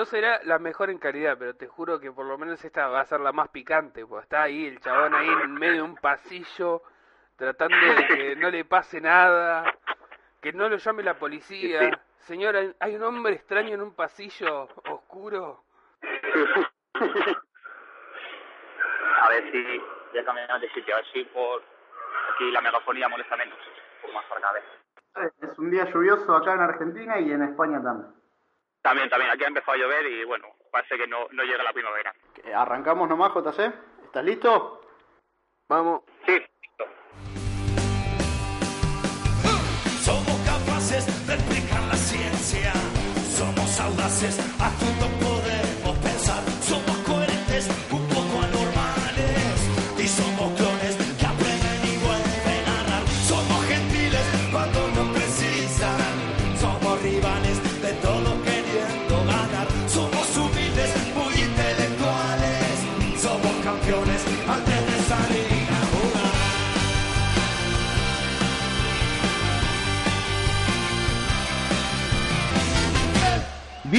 no será la mejor en calidad, pero te juro que por lo menos esta va a ser la más picante, pues está ahí el chabón ahí en medio de un pasillo tratando de que no le pase nada, que no lo llame la policía. Señora, hay un hombre extraño en un pasillo oscuro. A ver si ya cambiamos de sitio, a ver si por aquí la megafonía molesta menos. Poco más para acá, a ver. Es un día lluvioso acá en Argentina y en España también. También, también, aquí ha empezado a llover y bueno, parece que no, no llega la primavera. ¿Arrancamos nomás, JC? ¿Estás listo? Vamos. Sí, listo. Somos capaces de explicar la ciencia. Somos audaces, a todo podemos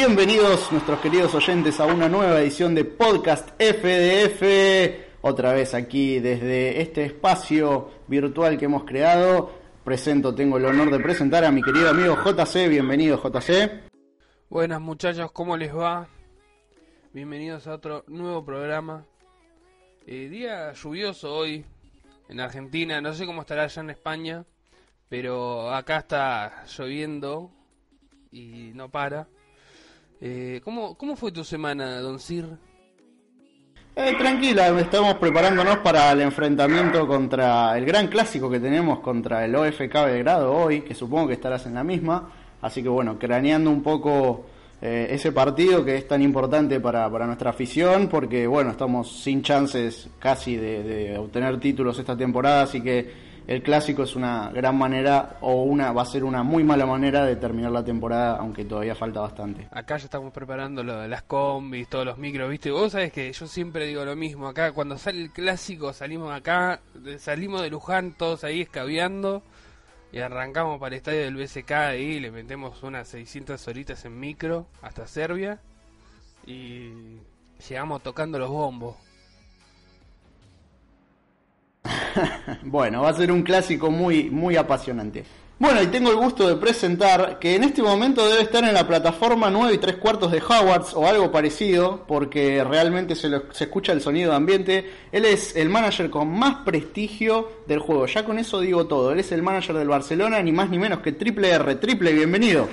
Bienvenidos nuestros queridos oyentes a una nueva edición de Podcast FDF. Otra vez aquí desde este espacio virtual que hemos creado. Presento, tengo el honor de presentar a mi querido amigo JC. Bienvenido JC. Buenas muchachos, ¿cómo les va? Bienvenidos a otro nuevo programa. Eh, día lluvioso hoy en Argentina, no sé cómo estará allá en España, pero acá está lloviendo y no para. Eh, ¿cómo, ¿Cómo fue tu semana, Don Sir? Eh, tranquila, estamos preparándonos para el enfrentamiento contra el gran clásico que tenemos contra el OFK Belgrado hoy, que supongo que estarás en la misma. Así que bueno, craneando un poco eh, ese partido que es tan importante para, para nuestra afición, porque bueno, estamos sin chances casi de, de obtener títulos esta temporada, así que el clásico es una gran manera o una va a ser una muy mala manera de terminar la temporada, aunque todavía falta bastante. Acá ya estamos preparando las combis, todos los micros, ¿viste? Vos sabés que yo siempre digo lo mismo. Acá, cuando sale el clásico, salimos acá, salimos de Luján, todos ahí escabeando. Y arrancamos para el estadio del BSK y le metemos unas 600 horitas en micro hasta Serbia. Y llegamos tocando los bombos. Bueno, va a ser un clásico muy, muy apasionante. Bueno, y tengo el gusto de presentar que en este momento debe estar en la plataforma 9 y 3 cuartos de Howards o algo parecido, porque realmente se, lo- se escucha el sonido de ambiente. Él es el manager con más prestigio del juego. Ya con eso digo todo. Él es el manager del Barcelona, ni más ni menos que Triple R. Triple, bienvenido.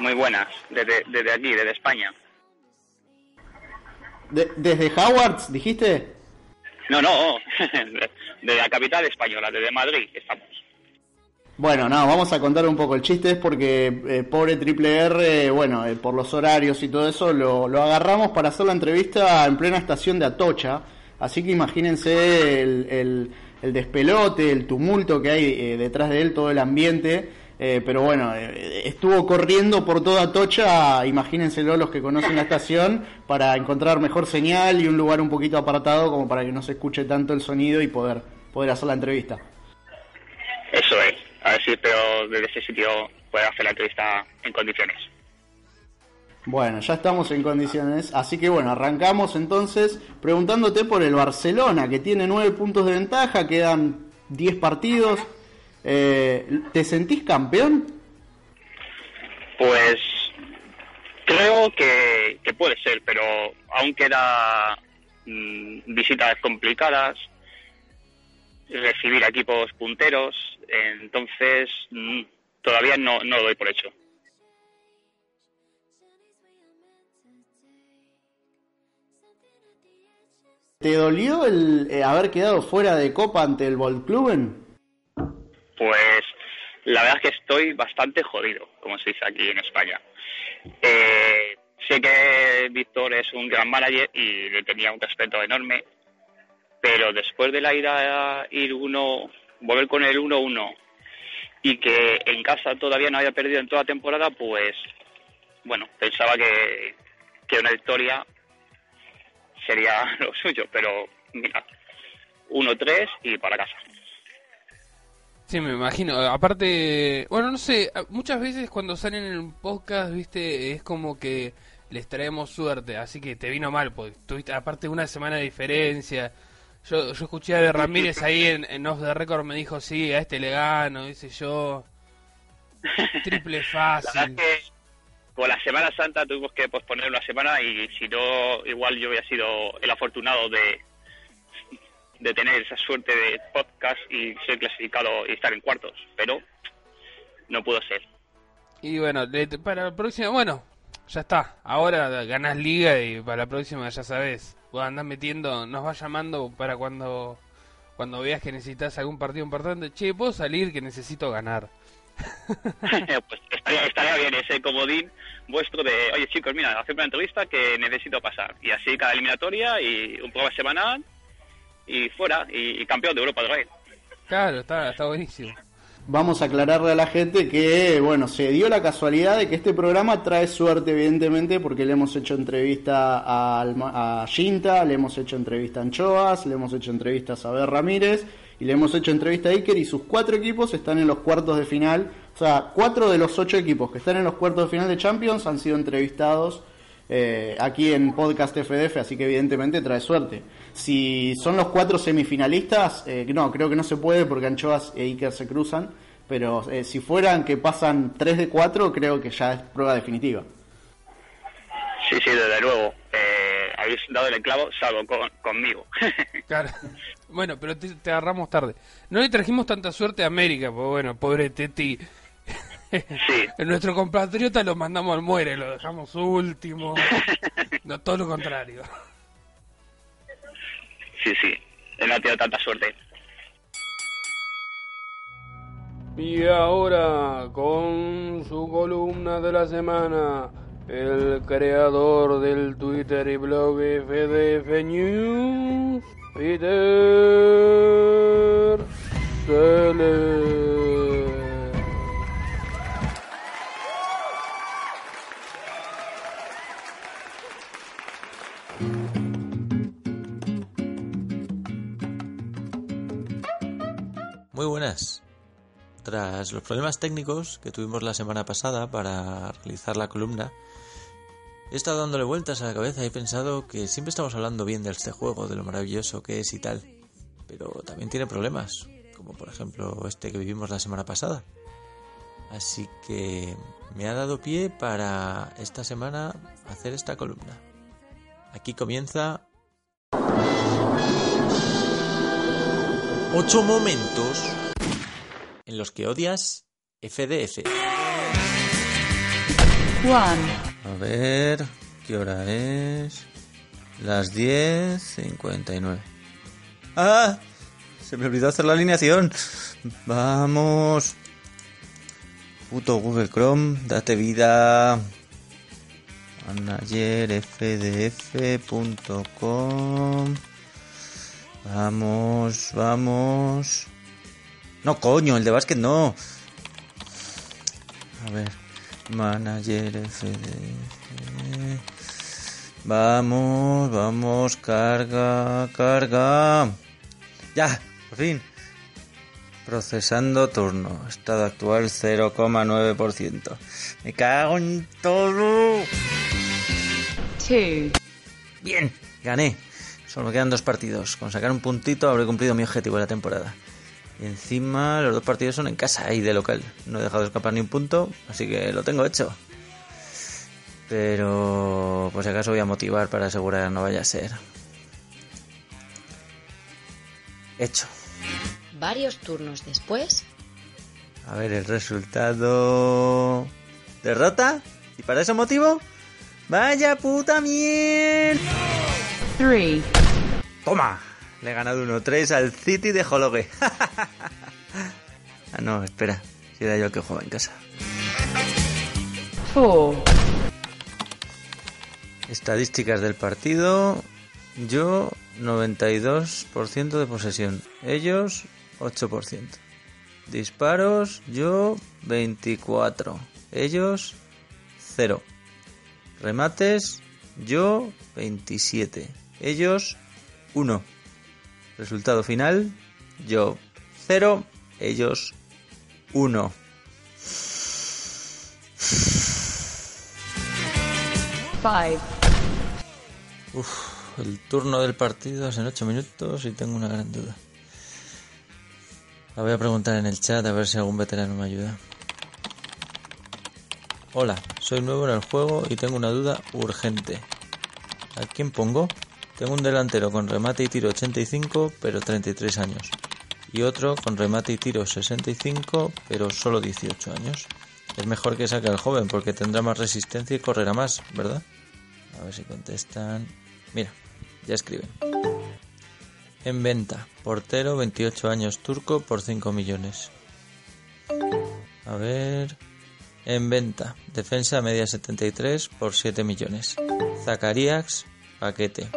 Muy buenas, desde, desde aquí, desde España. De- desde Howards, dijiste. No, no, de la capital española, desde Madrid estamos. Bueno, no, vamos a contar un poco. El chiste es porque eh, pobre Triple R, bueno, eh, por los horarios y todo eso, lo, lo agarramos para hacer la entrevista en plena estación de Atocha. Así que imagínense el, el- el despelote, el tumulto que hay eh, detrás de él, todo el ambiente. Eh, pero bueno, eh, estuvo corriendo por toda Atocha, imagínenselo los que conocen la estación, para encontrar mejor señal y un lugar un poquito apartado como para que no se escuche tanto el sonido y poder, poder hacer la entrevista. Eso es. A ver si espero desde ese sitio poder hacer la entrevista en condiciones. Bueno, ya estamos en condiciones, así que bueno, arrancamos entonces preguntándote por el Barcelona, que tiene nueve puntos de ventaja, quedan 10 partidos. Eh, ¿Te sentís campeón? Pues creo que, que puede ser, pero aún queda mm, visitas complicadas, recibir equipos punteros, entonces mm, todavía no, no lo doy por hecho. ¿Te dolió el eh, haber quedado fuera de Copa ante el Volkswagen? Pues la verdad es que estoy bastante jodido, como se dice aquí en España. Eh, sé que Víctor es un gran manager y le tenía un respeto enorme, pero después de la ida ir uno, volver con el 1-1 y que en casa todavía no había perdido en toda la temporada, pues bueno, pensaba que, que una victoria sería lo suyo, pero mira, 1-3 y para casa. Sí, me imagino. Aparte, bueno, no sé, muchas veces cuando salen en un podcast, viste, es como que les traemos suerte, así que te vino mal, pues tuviste aparte una semana de diferencia. Yo, yo escuché a de Ramírez ahí en, en Off the Record, me dijo, sí, a este le gano, dice yo. Triple La verdad fácil. es que con la Semana Santa tuvimos que posponer una semana y si no, igual yo hubiera sido el afortunado de, de tener esa suerte de podcast y ser clasificado y estar en cuartos, pero no pudo ser. Y bueno, para la próxima, bueno, ya está. Ahora ganás liga y para la próxima ya sabes. Vos andás metiendo, nos vas llamando para cuando cuando veas que necesitas algún partido importante. Che, ¿puedo salir que necesito ganar? pues estaría, estaría bien ese comodín vuestro de, oye chicos, mira, hacer una entrevista que necesito pasar. Y así cada eliminatoria y un programa semanal y fuera, y, y campeón de Europa del Rey. Claro, está, está buenísimo. Vamos a aclararle a la gente que, bueno, se dio la casualidad de que este programa trae suerte, evidentemente, porque le hemos hecho entrevista a, Alma- a Ginta, le hemos hecho entrevista a Anchoas, le hemos hecho entrevistas a Ver Ramírez y le hemos hecho entrevista a Iker y sus cuatro equipos están en los cuartos de final. O sea, cuatro de los ocho equipos que están en los cuartos de final de Champions han sido entrevistados eh, aquí en Podcast FDF, así que evidentemente trae suerte. Si son los cuatro semifinalistas, eh, no, creo que no se puede porque Anchoas e Iker se cruzan, pero eh, si fueran que pasan 3 de 4, creo que ya es prueba definitiva. Sí, sí, desde luego. Eh, habéis dado el clavo, salvo con, conmigo. Claro. Bueno, pero te, te agarramos tarde. No le trajimos tanta suerte a América, pues bueno, pobre Teti. Sí, En nuestro compatriota lo mandamos al muere, lo dejamos último. No, todo lo contrario. sí, sí. Él no ha tenido tanta suerte. Y ahora, con su columna de la semana, el creador del Twitter y blog FDF News, Peter Seller. Buenas. Tras los problemas técnicos que tuvimos la semana pasada para realizar la columna, he estado dándole vueltas a la cabeza y he pensado que siempre estamos hablando bien de este juego, de lo maravilloso que es y tal, pero también tiene problemas, como por ejemplo este que vivimos la semana pasada. Así que me ha dado pie para esta semana hacer esta columna. Aquí comienza Ocho momentos en los que odias FDF. One, A ver, ¿qué hora es? Las 10.59. ¡Ah! Se me olvidó hacer la alineación. Vamos. Puto Google Chrome, date vida. managerfdf.com Vamos, vamos. No, coño, el de básquet no. A ver. Manager FDF. Vamos, vamos, carga, carga. Ya, por fin. Procesando turno. Estado actual 0,9%. Me cago en todo. two, Bien, gané. Solo me quedan dos partidos. Con sacar un puntito habré cumplido mi objetivo de la temporada. Y encima los dos partidos son en casa y de local. No he dejado escapar ni un punto, así que lo tengo hecho. Pero por si acaso voy a motivar para asegurar no vaya a ser. Hecho. Varios turnos después, A ver el resultado. ¿Derrota? ¿Y para ese motivo? ¡Vaya puta mierda! three, ¡Toma! Le he ganado 1-3 al City de Hologue. ah, no, espera. Si era yo el que jugaba en casa. four, Estadísticas del partido. Yo 92% de posesión. Ellos 8%. Disparos. Yo 24. Ellos 0. Remates. Yo 27. Ellos 1. Resultado final. Yo 0. Ellos, uno. five, Uf, el turno del partido es en 8 minutos y tengo una gran duda. La voy a preguntar en el chat a ver si algún veterano me ayuda. Hola, soy nuevo en el juego y tengo una duda urgente. ¿A quién pongo? Tengo un delantero con remate y tiro 85 pero 33 años. Y otro con remate y tiro 65 pero solo 18 años. Es mejor que saque al joven porque tendrá más resistencia y correrá más, ¿verdad? A ver si contestan. Mira, ya escriben. En venta, portero 28 años turco por 5 millones. A ver. En venta, defensa media 73 por 7 millones. Zacarias, paquete.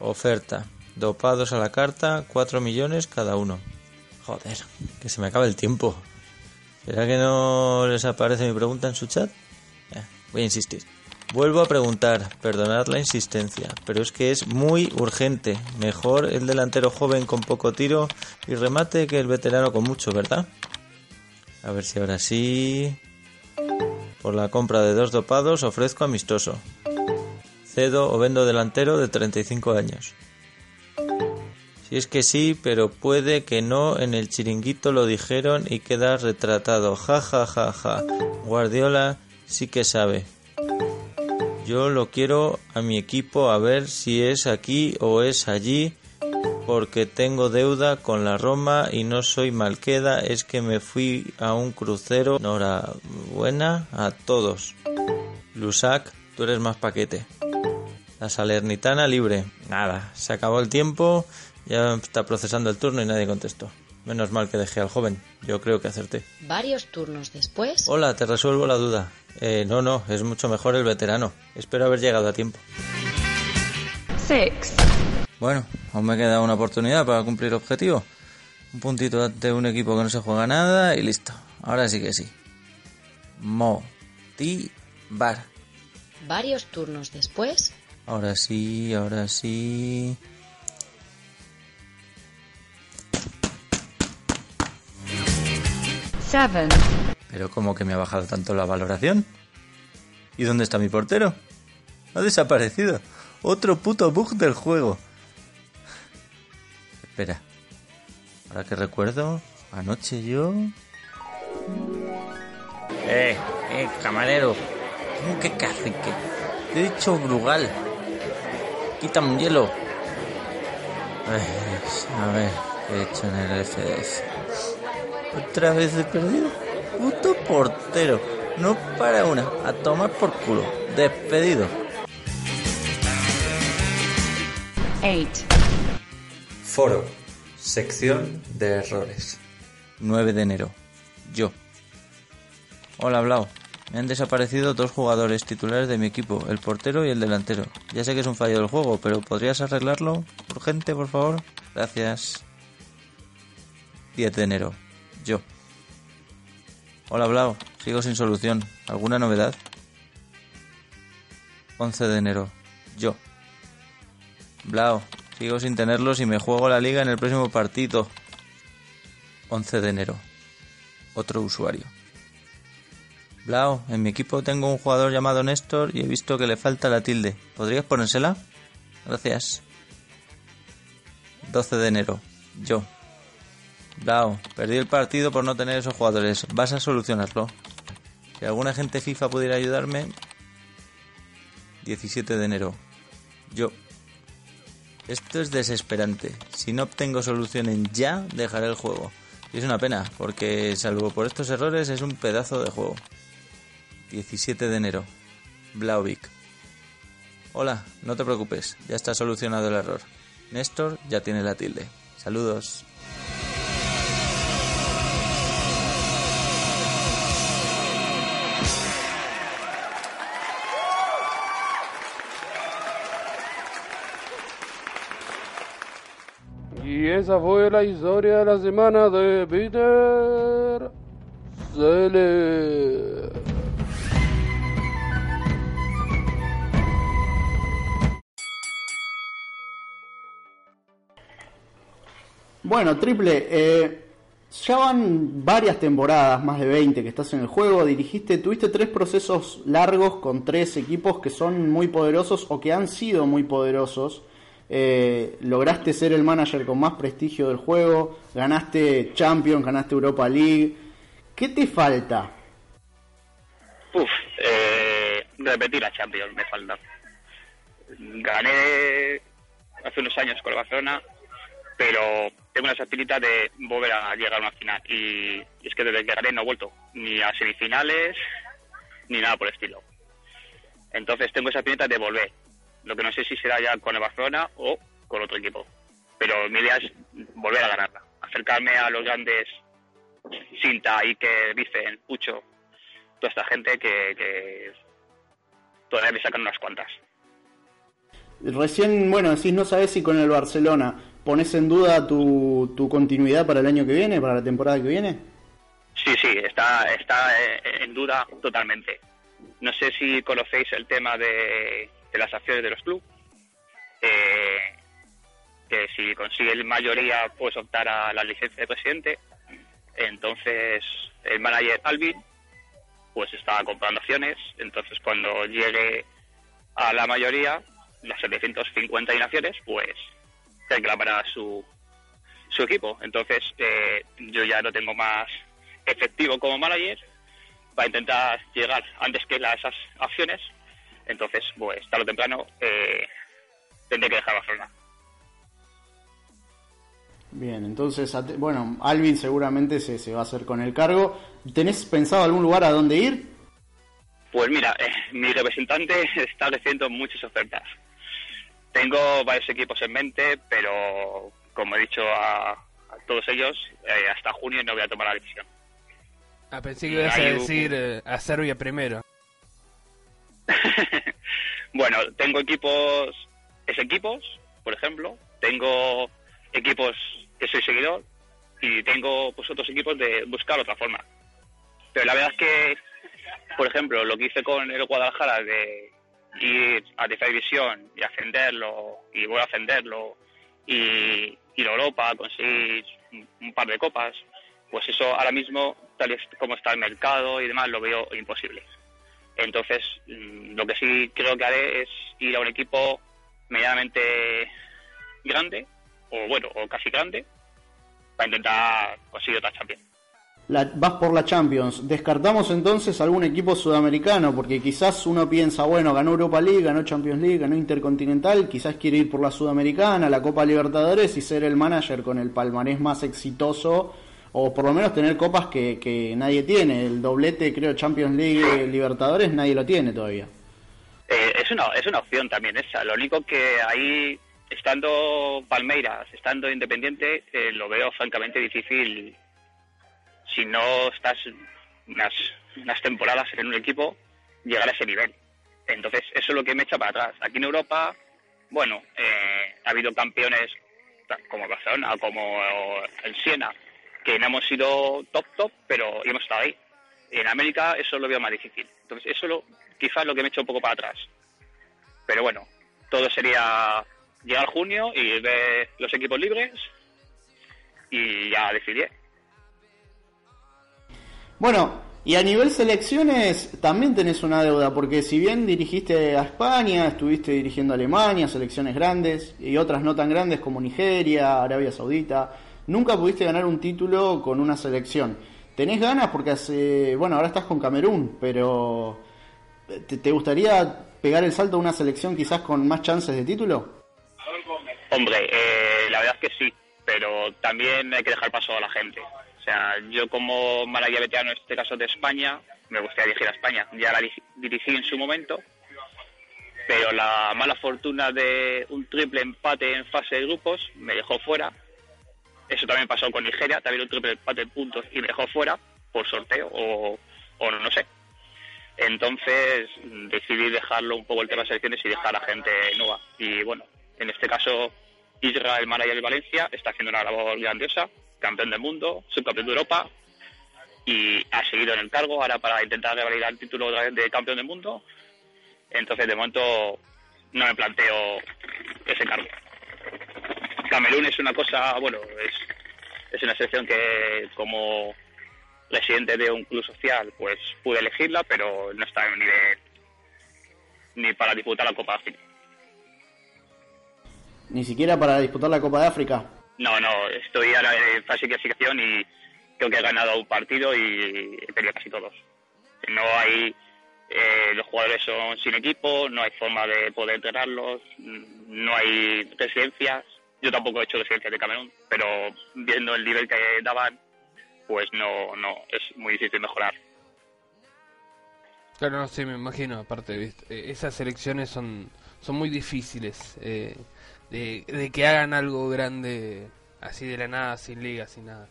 Oferta, dopados a la carta, 4 millones cada uno. Joder, que se me acaba el tiempo. ¿Será que no les aparece mi pregunta en su chat? Eh, voy a insistir. Vuelvo a preguntar, perdonad la insistencia, pero es que es muy urgente. Mejor el delantero joven con poco tiro y remate que el veterano con mucho, ¿verdad? A ver si ahora sí. Por la compra de dos dopados ofrezco amistoso. Cedo o vendo delantero de 35 años. Si es que sí, pero puede que no, en el chiringuito lo dijeron y queda retratado. Ja, ja, ja, ja. Guardiola sí que sabe. Yo lo quiero a mi equipo a ver si es aquí o es allí, porque tengo deuda con la Roma y no soy malqueda, es que me fui a un crucero. Enhorabuena a todos. Lusac, tú eres más paquete. La Salernitana libre. Nada, se acabó el tiempo, ya está procesando el turno y nadie contestó. Menos mal que dejé al joven, yo creo que acerté. Varios turnos después, Hola, te resuelvo la duda. Eh, no, no, es mucho mejor el veterano. Espero haber llegado a tiempo. six, Bueno, aún me queda una oportunidad para cumplir objetivo. Un puntito ante un equipo que no se juega nada y listo. Ahora sí que sí. Motivar. Varios turnos después, Ahora sí, ahora sí. seven, Pero como que me ha bajado tanto la valoración. ¿Y dónde está mi portero? Ha desaparecido. Otro puto bug del juego. Espera. Ahora que recuerdo, anoche yo... Eh, eh, camarero. ¿Cómo que cacique? Te he dicho Brugal. Quítame un hielo. Ay, a ver, ¿qué he hecho en el FDF? Otra vez he perdido. Puto portero. No para una. A tomar por culo. Despedido. eight, Foro. Sección de errores. 9 de enero. Yo. Hola, Blau. Me han desaparecido dos jugadores titulares de mi equipo, el portero y el delantero. Ya sé que es un fallo del juego, pero ¿podrías arreglarlo? Urgente, por favor. Gracias. 10 de enero. Yo. Hola, Blau. Sigo sin solución. ¿Alguna novedad? 11 de enero. Yo. Blau, sigo sin tenerlos y me juego la liga en el próximo partido. 11 de enero. Otro usuario. Blau, en mi equipo tengo un jugador llamado Néstor y he visto que le falta la tilde. ¿Podrías ponérsela? Gracias. 12 de enero. Yo. Blau, perdí el partido por no tener esos jugadores. Vas a solucionarlo. Si alguna gente FIFA pudiera ayudarme. 17 de enero. Yo. Esto es desesperante. Si no obtengo solución en ya, dejaré el juego. Y es una pena, porque salvo por estos errores es un pedazo de juego. 17 de enero. Blauvik. Hola, no te preocupes, ya está solucionado el error. Néstor ya tiene la tilde. Saludos. Y esa fue la historia de la semana de Peter Selle. Bueno, triple, eh, Ya van varias temporadas, más de 20 que estás en el juego, dirigiste, tuviste tres procesos largos con tres equipos que son muy poderosos o que han sido muy poderosos. Eh, lograste ser el manager con más prestigio del juego, ganaste Champions, ganaste Europa League. ¿Qué te falta? Uf, eh, repetir la Champions me falta. Gané hace unos años con el Barcelona, pero tengo una espinita de volver a llegar a una final. Y, y es que desde que gané no he vuelto ni a semifinales ni nada por el estilo. Entonces tengo esa espinita de volver. Lo que no sé si será ya con el Barcelona o con otro equipo. Pero mi idea es volver a ganarla. Acercarme a los grandes Sinta, Iker, Vicen, Pucho, toda esta gente que, que todavía me sacan unas cuantas. Recién, bueno, decís, no sabes si con el Barcelona pones en duda tu, tu continuidad para el año que viene, para la temporada que viene. Sí, sí, está, está eh, en duda totalmente. No sé si conocéis el tema de, de las acciones de los clubes. Eh, que si consigue mayoría puedes optar a la licencia de presidente. Entonces el manager Alvin pues está comprando acciones. Entonces cuando llegue a la mayoría, las 750 acciones, pues reclamará su, su equipo. Entonces eh, yo ya no tengo más efectivo como manager para intentar llegar antes que las esas acciones. Entonces, pues tarde o temprano eh, tendré que dejar Barcelona. Bien, entonces, bueno, Alvin seguramente se, se va a hacer con el cargo. ¿Tenés pensado algún lugar a dónde ir? Pues mira, eh, mi representante está recibiendo muchas ofertas. Tengo varios equipos en mente, pero como he dicho a, a todos ellos, eh, hasta junio no voy a tomar la decisión. Ah, pensé que ibas a decir eh, a Serbia primero. Bueno, tengo equipos, es equipos, por ejemplo, tengo equipos que soy seguidor y tengo pues otros equipos de buscar otra forma. Pero la verdad es que, por ejemplo, lo que hice con el Guadalajara de ir a tercera división y ascenderlo y volver a ascenderlo y ir a Europa, conseguir un, un par de copas, pues eso ahora mismo, tal y como está el mercado y demás, lo veo imposible. Entonces, mm, lo que sí creo que haré es ir a un equipo medianamente grande, o bueno, o casi grande, para intentar conseguir otra Champions. La- vas por la Champions. Descartamos entonces algún equipo sudamericano, porque quizás uno piensa, bueno, ganó Europa League, ganó Champions League, ganó Intercontinental, quizás quiere ir por la Sudamericana, la Copa Libertadores y ser el manager con el palmarés más exitoso, o por lo menos tener copas que, que nadie tiene. El doblete, creo, Champions League, Libertadores, nadie lo tiene todavía. Eh, es, una, es una opción también esa. Lo único que ahí, estando Palmeiras, estando Independiente, eh, lo veo francamente difícil si no estás unas, unas temporadas en un equipo, llegar a ese nivel. Entonces, eso es lo que me echa para atrás. Aquí en Europa, bueno, eh, ha habido campeones como Barcelona, como el Siena, que no hemos sido top top, pero hemos estado ahí. En América eso lo veo más difícil. Entonces, eso lo, quizás lo que me echa un poco para atrás. Pero bueno, todo sería llegar junio y ver los equipos libres y ya decidiré. Bueno, y a nivel selecciones también tenés una deuda, porque si bien dirigiste a España, estuviste dirigiendo a Alemania, selecciones grandes y otras no tan grandes como Nigeria, Arabia Saudita, nunca pudiste ganar un título con una selección. ¿Tenés ganas? Porque hace, bueno, ahora estás con Camerún, pero ¿te, gustaría pegar el salto a una selección quizás con más chances de título? Hombre, eh, la verdad es que sí, pero también hay que dejar paso a la gente. Yo como manager veterano, en este caso de España, me gustaría dirigir a España. Ya la di- dirigí en su momento, pero la mala fortuna de un triple empate en fase de grupos me dejó fuera. Eso también pasó con Nigeria, también un triple empate en puntos y me dejó fuera por sorteo o, no sé. Entonces decidí dejarlo un poco el tema de selecciones y dejar a gente nueva. Y bueno, en este caso, Isra, el manager Valencia, está haciendo una labor grandiosa, campeón del mundo, subcampeón de Europa y ha seguido en el cargo ahora para intentar revalidar el título de campeón del mundo. Entonces, de momento, no me planteo ese cargo. Camerún es una cosa, bueno, es es una selección que como residente de un club social, pues pude elegirla, pero no está en un nivel ni para disputar la Copa de África. Ni siquiera para disputar la Copa de África. No, no, estoy ahora en fase de clasificación y creo que he ganado un partido y he perdido casi todos. No hay, eh, los jugadores son sin equipo, no hay forma de poder entrenarlos, no hay residencias. Yo tampoco he hecho residencias de Camerún, pero viendo el nivel que daban, pues no, no, es muy difícil mejorar. Claro, no, sí, me imagino. Aparte, ¿viste? Eh, esas elecciones son, son muy difíciles. eh, de, de que hagan algo grande así de la nada, sin liga, sin nada.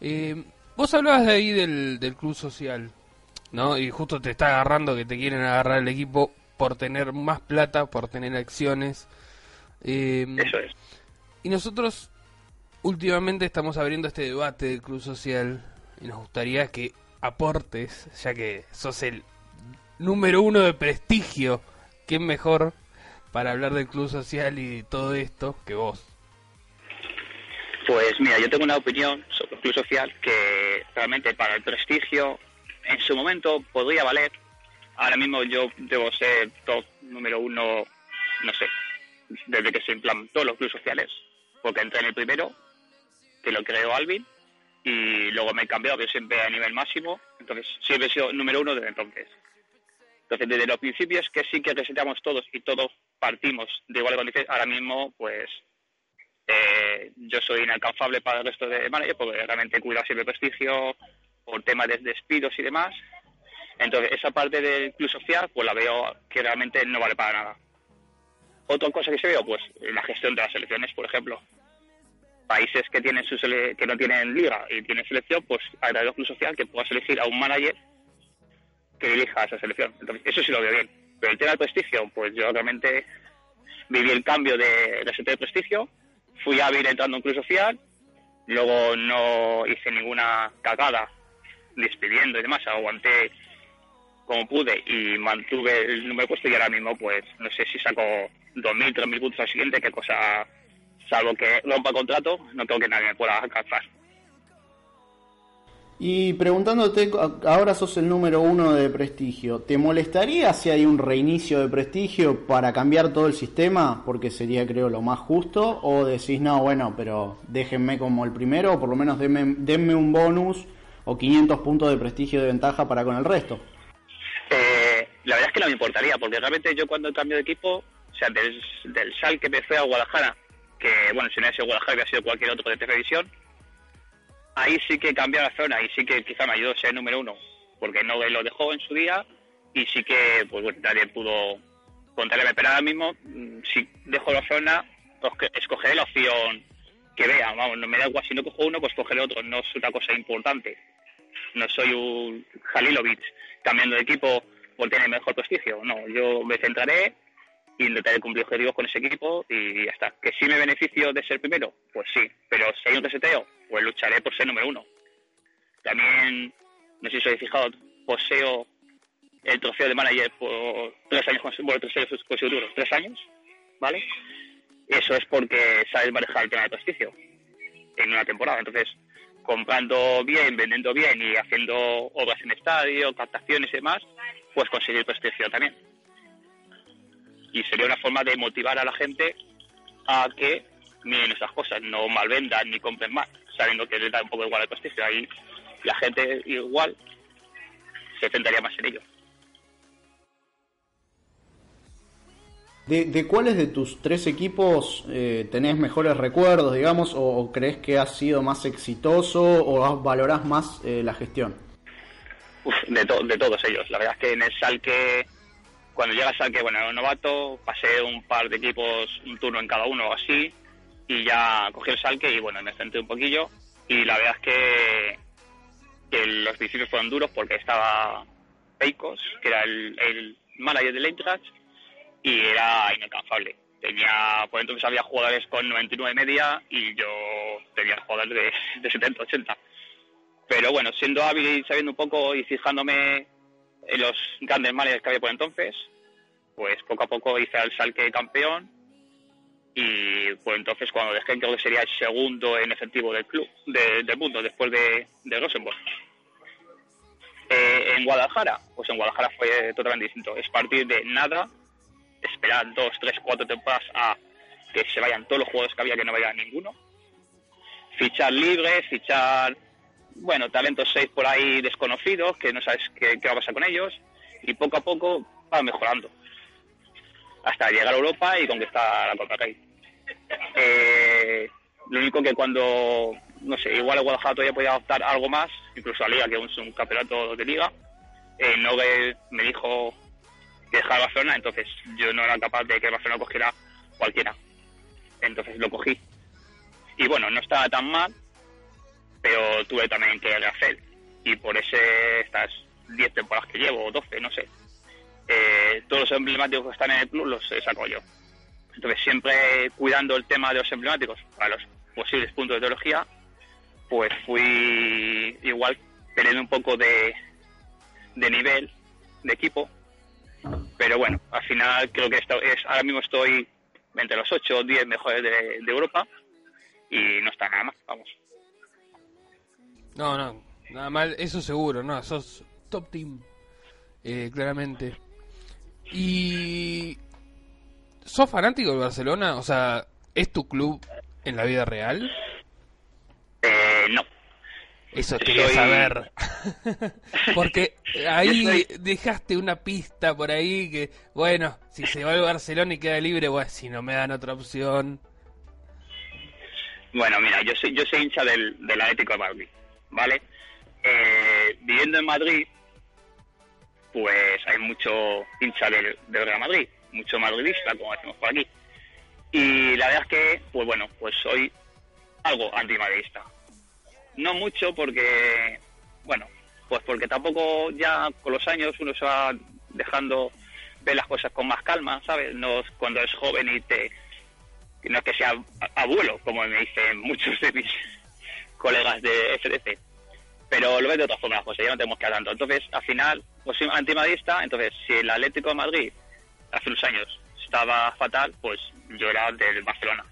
Eh, vos hablabas de ahí del, del club social, ¿no? Y justo te está agarrando que te quieren agarrar el equipo por tener más plata, por tener acciones. Eh, Eso es. y nosotros últimamente estamos abriendo este debate del Club Social y nos gustaría que aportes, ya que sos el número uno de prestigio, ¿quién mejor para hablar del Club Social y todo esto que vos? Pues mira, yo tengo una opinión sobre el club social que realmente para el prestigio en su momento podría valer. Ahora mismo yo debo ser top número uno, no sé, desde que se implementó los clubes sociales, porque entré en el primero, que lo creó Alvin, y luego me he cambiado, pero siempre a nivel máximo, entonces siempre he sido número uno desde entonces. Entonces, desde los principios que sí que resetamos todos y todos partimos de igual condiciones, ahora mismo, pues eh, yo soy inalcanzable para el resto de managers porque realmente cuido siempre prestigio por temas de despidos y demás. Entonces, esa parte del club social, pues la veo que realmente no vale para nada. Otra cosa que se veo, pues la gestión de las selecciones, por ejemplo. Países que tienen su que no tienen liga y tienen selección, pues a través del club social que puedas elegir a un manager que a esa selección. Entonces, eso sí lo veo bien. Pero el tema del prestigio, pues yo realmente viví el cambio de reseteo de prestigio, fui hábil entrando en club social, luego no hice ninguna cagada despidiendo y demás, aguanté como pude y mantuve el número puesto y ahora mismo pues no sé si saco 2.000, 3.000 puntos al siguiente, qué cosa, salvo que rompa contrato, no creo que nadie me pueda alcanzar. Y preguntándote, ahora sos el número uno de prestigio, ¿te molestaría si hay un reinicio de prestigio para cambiar todo el sistema? Porque sería creo lo más justo, o decís, no, bueno, pero déjenme como el primero, o por lo menos denme, denme un bonus o 500 puntos de prestigio de ventaja para con el resto. Eh, la verdad es que no me importaría, porque realmente yo cuando cambio de equipo, o sea, del, del SAL que me fue a Guadalajara, que bueno, si no hubiera sido Guadalajara, hubiera sido cualquier otro de televisión, ahí sí que cambié la zona y sí que quizá me ayudó a ser número uno, porque no lo dejó en su día y sí que, pues bueno, nadie pudo contarle, pero ahora mismo, mm, si dejo la zona, pues escogeré la opción que vea, vamos, no me da igual, si no cojo uno, pues cogeré otro, no es una cosa importante. No soy un Halilovic cambiando de equipo por tener mejor prestigio, no, yo me centraré y intentaré cumplir objetivos con ese equipo y ya está. ¿Que sí me beneficio de ser primero? Pues sí, pero si hay un reseteo, pues lucharé por ser número uno. También, no sé si os habéis fijado, poseo el trofeo de manager por tres años, bueno, tres años consecutivos, tres años, ¿vale? Eso es porque sabes manejar el tema de prestigio en una temporada. Entonces, comprando bien, vendiendo bien y haciendo obras en estadio, captaciones y demás, pues conseguir prestigio también y sería una forma de motivar a la gente a que miren esas cosas, no malvendan ni compren más, sabiendo que les da un poco igual el prestigio. Ahí la gente igual se centraría más en ello. ¿De, de cuáles de tus tres equipos eh, tenés mejores recuerdos, digamos, o, o crees que has sido más exitoso o valorás más eh, la gestión? Uf, de, to- de todos ellos. La verdad es que en el Salque, cuando llega Salque, bueno, era un novato, pasé un par de equipos, un turno en cada uno o así, y ya cogí el Salque y bueno, me centré un poquillo. Y la verdad es que, que los principios fueron duros porque estaba Peicos, que era el, el manager del Eintracht, y era inalcanzable. Tenía, por entonces había jugadores con 99 y media y yo tenía jugadores de, de 70, 80 pero bueno, siendo hábil y sabiendo un poco y fijándome los grandes males que había por entonces, pues poco a poco hice al Salque campeón y pues entonces cuando dejé creo que sería el segundo en efectivo del club, de- del mundo, después de, de Rosenborg. Eh, en Guadalajara, pues en Guadalajara fue totalmente distinto. Es partir de nada, esperar dos, tres, cuatro temporadas a que se vayan todos los jugadores que había, que no vaya ninguno. Fichar libres, fichar, bueno, talentos seis por ahí desconocidos, que no sabes qué, qué va a pasar con ellos, y poco a poco va mejorando. Hasta llegar a Europa y conquistar la Copa Rey. Eh, lo único que cuando, no sé, igual el Guadalajara todavía podía optar a algo más, incluso a Liga, que es un campeonato de Liga, eh, Nogel me dijo que dejara Barcelona, entonces yo no era capaz de que Barcelona cogiera cualquiera. Entonces lo cogí. Y bueno, no estaba tan mal, pero tuve también que hacer. Y por ese, estas 10 temporadas que llevo, o 12, no sé, eh, todos los emblemáticos que están en el club los he yo. Entonces, siempre cuidando el tema de los emblemáticos para los posibles puntos de teología, pues fui igual teniendo un poco de, de nivel de equipo. Pero bueno, al final creo que esto es, ahora mismo estoy entre los 8 o 10 mejores de Europa y no está nada más, vamos. No, no, nada mal, eso seguro, no, sos top team, eh, claramente. ¿Y sos fanático del Barcelona? O sea, ¿es tu club en la vida real? Eh, no, Eso quería Soy- saber. Porque ahí soy- dejaste una pista por ahí que, bueno, si se va al Barcelona y queda libre, bueno, si no me dan otra opción. Bueno, mira, yo soy, yo soy hincha del, del Atlético de Madrid, ¿vale? Eh, viviendo en Madrid, pues hay mucho hincha del, Real Madrid, mucho madridista, como decimos por aquí. Y la verdad es que, pues bueno, pues soy algo antimadridista. No mucho porque, bueno, pues porque tampoco ya con los años uno se va dejando ver las cosas con más calma, ¿sabes? No es cuando eres joven y te, no es que sea abuelo, como me dicen muchos de mis colegas de FDC, pero lo ves de otra forma cosas, ya no tenemos que hablar tanto. Entonces, al final, pues soy antimadrista, entonces, si el Atlético de Madrid hace unos años estaba fatal, pues yo era del Barcelona.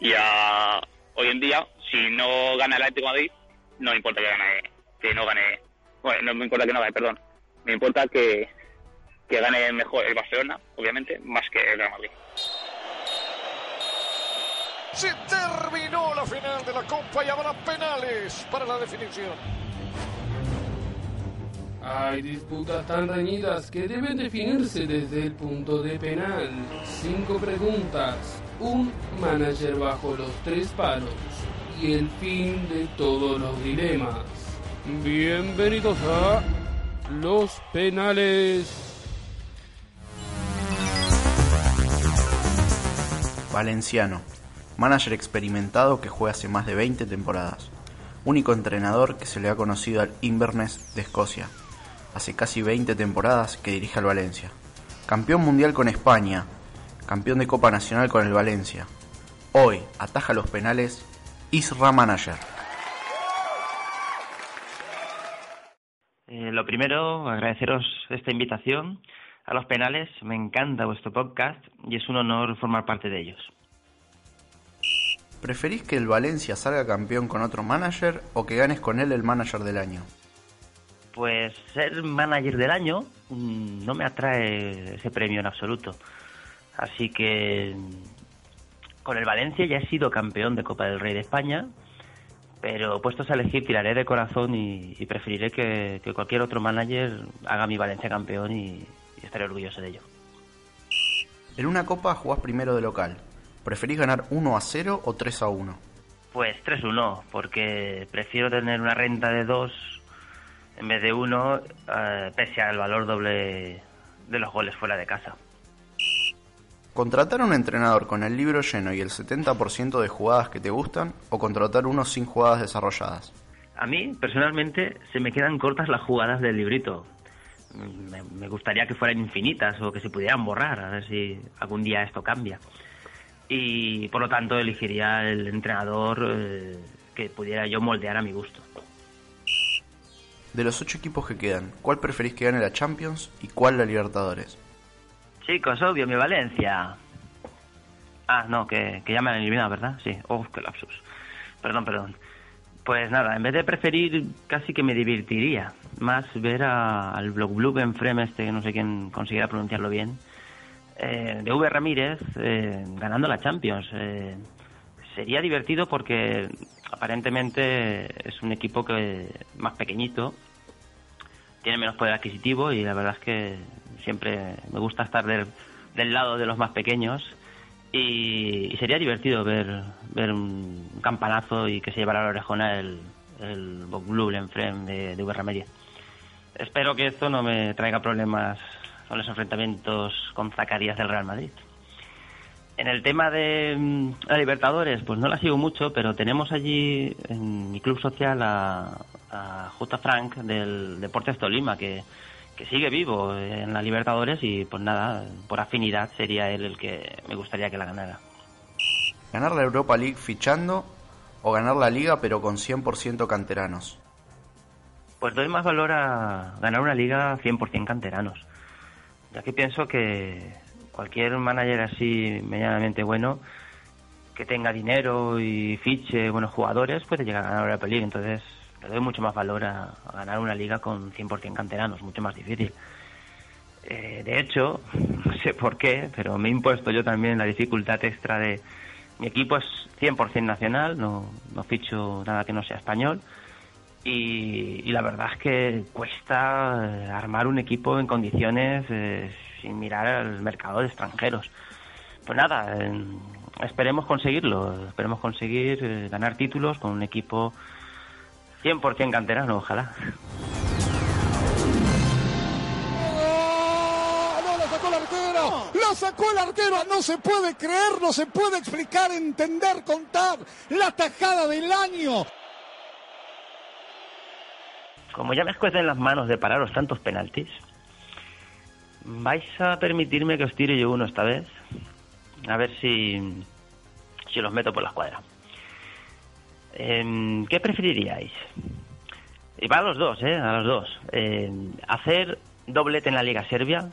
Y ah, hoy en día, si no gana el Atlético de Madrid, no me importa que gane, que no gane, bueno, no me importa que no gane, perdón, me importa que, que gane mejor el Barcelona, obviamente, más que el Real Madrid. Se terminó la final de la Copa y habrá penales para la definición. Hay disputas tan reñidas que deben definirse desde el punto de penal. Cinco preguntas, un manager bajo los tres palos y el fin de todos los dilemas. Bienvenidos a los penales. Valenciano, manager experimentado que juega hace más de 20 temporadas. Único entrenador que se le ha conocido al Inverness de Escocia. Hace casi 20 temporadas que dirige al Valencia. Campeón mundial con España. Campeón de Copa Nacional con el Valencia. Hoy ataja los penales Isra Manager. Eh, lo primero, agradeceros esta invitación a los penales. Me encanta vuestro podcast y es un honor formar parte de ellos. ¿Preferís que el Valencia salga campeón con otro manager o que ganes con él el manager del año? Pues ser manager del año mm, no me atrae ese premio en absoluto. Así que con el Valencia ya he sido campeón de Copa del Rey de España, pero puestos a elegir tiraré de corazón y, y preferiré que, que cualquier otro manager haga mi Valencia campeón y, y estaré orgulloso de ello. En una copa jugás primero de local. ¿Preferís ganar 1 a 0 o 3 a 1? Pues 3-1, porque prefiero tener una renta de 2 en vez de 1, pese al valor doble de los goles fuera de casa. ¿Contratar a un entrenador con el libro lleno y el 70% de jugadas que te gustan o contratar uno sin jugadas desarrolladas? A mí, personalmente, se me quedan cortas las jugadas del librito. Me, me gustaría que fueran infinitas o que se pudieran borrar, a ver si algún día esto cambia. Y por lo tanto elegiría el entrenador eh, que pudiera yo moldear a mi gusto. De los 8 equipos que quedan, ¿cuál preferís que gane la Champions y cuál la Libertadores? Chicos, obvio, mi Valencia. Ah, no, que, que ya me han eliminado, ¿verdad? Sí. Oh, qué lapsus. Perdón, perdón. Pues nada, en vez de preferir, casi que me divertiría más ver a- al Block Blue en Frame, este que no sé quién consiguiera pronunciarlo bien, eh, de V. Ramírez eh, ganando la Champions. Eh, sería divertido porque aparentemente es un equipo que más pequeñito, tiene menos poder adquisitivo y la verdad es que siempre me gusta estar del, del lado de los más pequeños y, y sería divertido ver ver un campanazo y que se llevara a la orejona el, el Bob Blue frame de, de. Espero que esto no me traiga problemas con los enfrentamientos con Zacarías del Real Madrid. En el tema de mm, la Libertadores, pues no la sigo mucho, pero tenemos allí en mi club social a, a J. Frank del Deportes Tolima, que, que sigue vivo en la Libertadores y pues nada, por afinidad sería él el que me gustaría que la ganara. ¿Ganar la Europa League fichando o ganar la liga pero con 100% canteranos? Pues doy más valor a ganar una liga 100% canteranos, ya que pienso que cualquier manager así medianamente bueno que tenga dinero y fiche buenos jugadores puede llegar a ganar la League, entonces le doy mucho más valor a, a ganar una liga con 100% canteranos, mucho más difícil. Eh, de hecho, no sé por qué, pero me he impuesto yo también la dificultad extra de mi equipo es 100% nacional, no, no ficho nada que no sea español. Y, la verdad es que cuesta eh, armar un equipo en condiciones eh, sin mirar al mercado de extranjeros. Pues nada, esperemos conseguirlo, esperemos conseguir eh, ganar títulos con un equipo 100% canterano, ojalá. ¡Oh! ¡No, la sacó el arquero! ¡La sacó el arquero! No se puede creer, no se puede explicar, entender, contar. La tajada del año. Como ya me escuecen las manos de pararos tantos penaltis, ¿vais a permitirme que os tire yo uno esta vez? A ver si, si los meto por la escuadra. Em, ¿Qué preferiríais? Y va a los dos, ¿eh? A los dos. Em, ¿Hacer doblete en la Liga Serbia?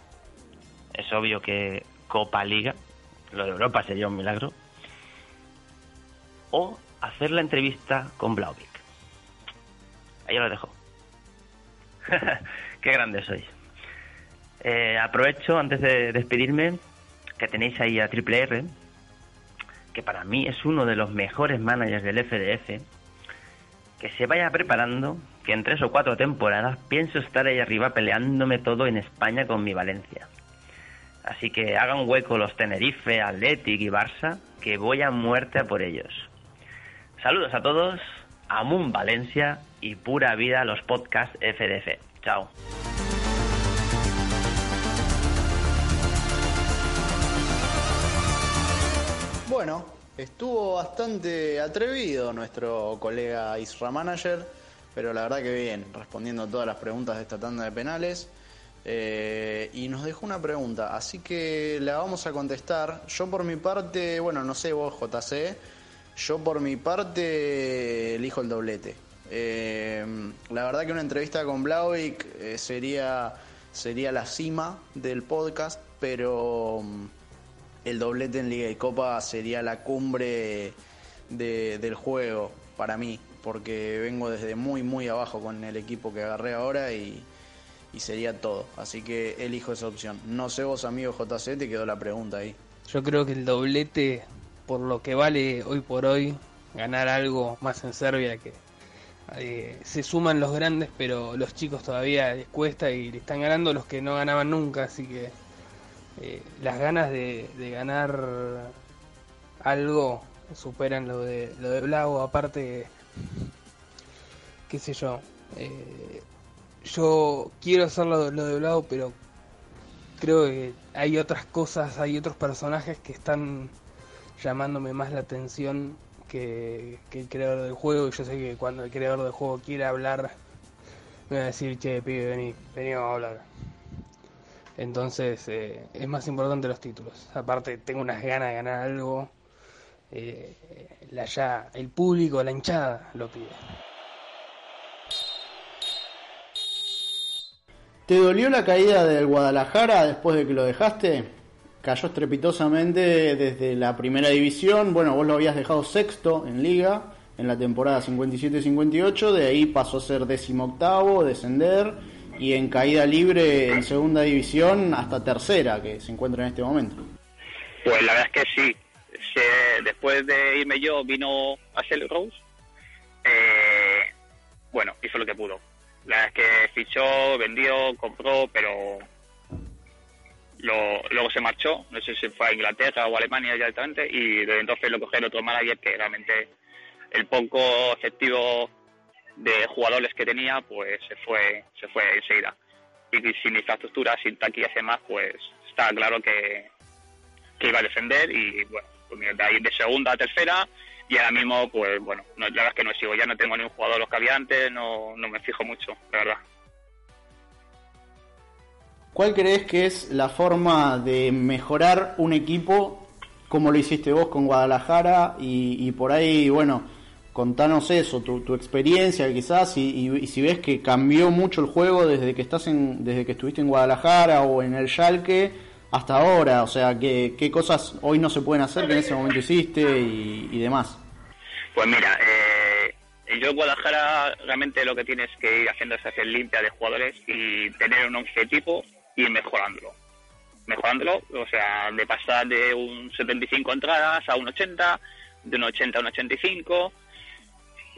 Es obvio que Copa Liga. Lo de Europa sería un milagro. O hacer la entrevista con Blauvik. Ahí lo dejo. Qué grande sois. Eh, aprovecho antes de despedirme que tenéis ahí a Triple R, que para mí es uno de los mejores managers del FDF, que se vaya preparando, que en tres o cuatro temporadas pienso estar ahí arriba peleándome todo en España con mi Valencia. Así que hagan hueco los Tenerife, Athletic y Barça, que voy a muerte a por ellos. Saludos a todos, Amun Valencia y pura vida los podcasts FDF. Chao. Bueno, estuvo bastante atrevido nuestro colega Isra Manager, pero la verdad que bien, respondiendo todas las preguntas de esta tanda de penales. Eh, y nos dejó una pregunta, así que la vamos a contestar. Yo por mi parte, bueno, no sé vos JC, yo por mi parte elijo el doblete. Eh, la verdad que una entrevista con Blauvik eh, sería, sería la cima del podcast, pero mm, el doblete en Liga y Copa sería la cumbre de- del juego para mí, porque vengo desde muy, muy abajo con el equipo que agarré ahora y, y sería todo. Así que elijo esa opción. No sé vos, amigo JC, te quedó la pregunta ahí. Yo creo que el doblete, por lo que vale hoy por hoy, ganar algo más en Serbia que eh, se suman los grandes, pero los chicos todavía les cuesta y le están ganando los que no ganaban nunca, así que eh, las ganas de, ganar algo superan lo de lo de Blau, aparte qué sé yo, eh, yo quiero hacer lo, lo de Blau, pero creo que hay otras cosas, hay otros personajes que están llamándome más la atención que, que el creador del juego. Y yo sé que cuando el creador del juego quiere hablar, me va a decir, che, pibe, vení, vení, a hablar. Entonces, eh, es más importante los títulos. Aparte, tengo unas ganas de ganar algo. eh, la ya, el público, la hinchada lo pide. ¿Te dolió la caída del Guadalajara después de que lo dejaste? Cayó estrepitosamente desde la primera división. Bueno, vos lo habías dejado sexto en liga en la temporada 57-58, de ahí pasó a ser decimoctavo, descender y en caída libre en segunda división hasta tercera, que se encuentra en este momento. Pues la verdad es que sí. Después de irme yo, vino a Rose. Eh, bueno, hizo lo que pudo. La verdad es que fichó, vendió, compró, pero lo- luego se marchó. No sé si fue a Inglaterra o a Alemania directamente. Y desde entonces lo cogieron otro manager que realmente el poco efectivo de jugadores que tenía, pues se fue, se fue enseguida. Y sin infraestructura, sin taquillas y demás, pues está claro que, que iba a defender y bueno, pues mira, de ahí de segunda a tercera y ahora mismo pues bueno, no, la verdad es que no sigo, ya no tengo ni un jugador los que había antes, no, no me fijo mucho, la verdad. ¿Cuál crees que es la forma de mejorar un equipo como lo hiciste vos con Guadalajara? Y, por ahí, bueno, contanos eso, tu, experiencia quizás, y, y- si ves que cambió mucho el juego desde que estás en, desde que estuviste en Guadalajara o en el Schalke hasta ahora, o sea, qué, qué cosas hoy no se pueden hacer que en ese momento hiciste y, demás. Pues mira, eh, yo en Guadalajara realmente lo que tienes que ir haciendo es hacer limpia de jugadores y tener un once tipo ir mejorándolo. Mejorándolo, o sea, de pasar de un 75 entradas a un 80, de un 80 a un 85,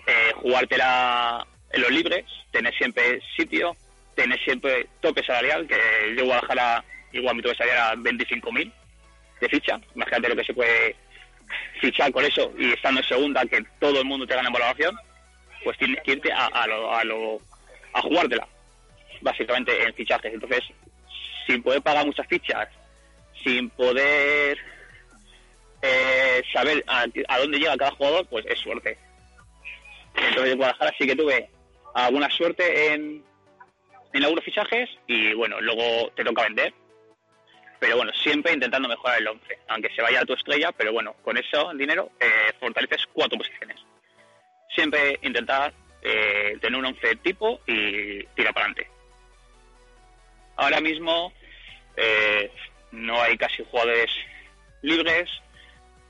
eh, jugártela en los libres, tener siempre sitio, tener siempre tope salarial, que yo Guadalajara igual mi tope salarial era 25.000 de ficha, imagínate lo que se puede fichar con eso y estando en segunda que todo el mundo te gana en valoración, pues tienes que irte a, a lo, a lo a jugártela, básicamente en fichajes. Entonces, sin poder pagar muchas fichas, sin poder eh, saber a, dónde llega cada jugador, pues es suerte. Entonces en Guadalajara sí que tuve alguna suerte en, en algunos fichajes y bueno, luego te toca vender. Pero bueno, siempre intentando mejorar el 11, aunque se vaya a tu estrella, pero bueno, con eso dinero eh, fortaleces cuatro posiciones. Siempre intentar eh, tener un 11 tipo y tirar para adelante. Ahora mismo eh, no hay casi jugadores libres,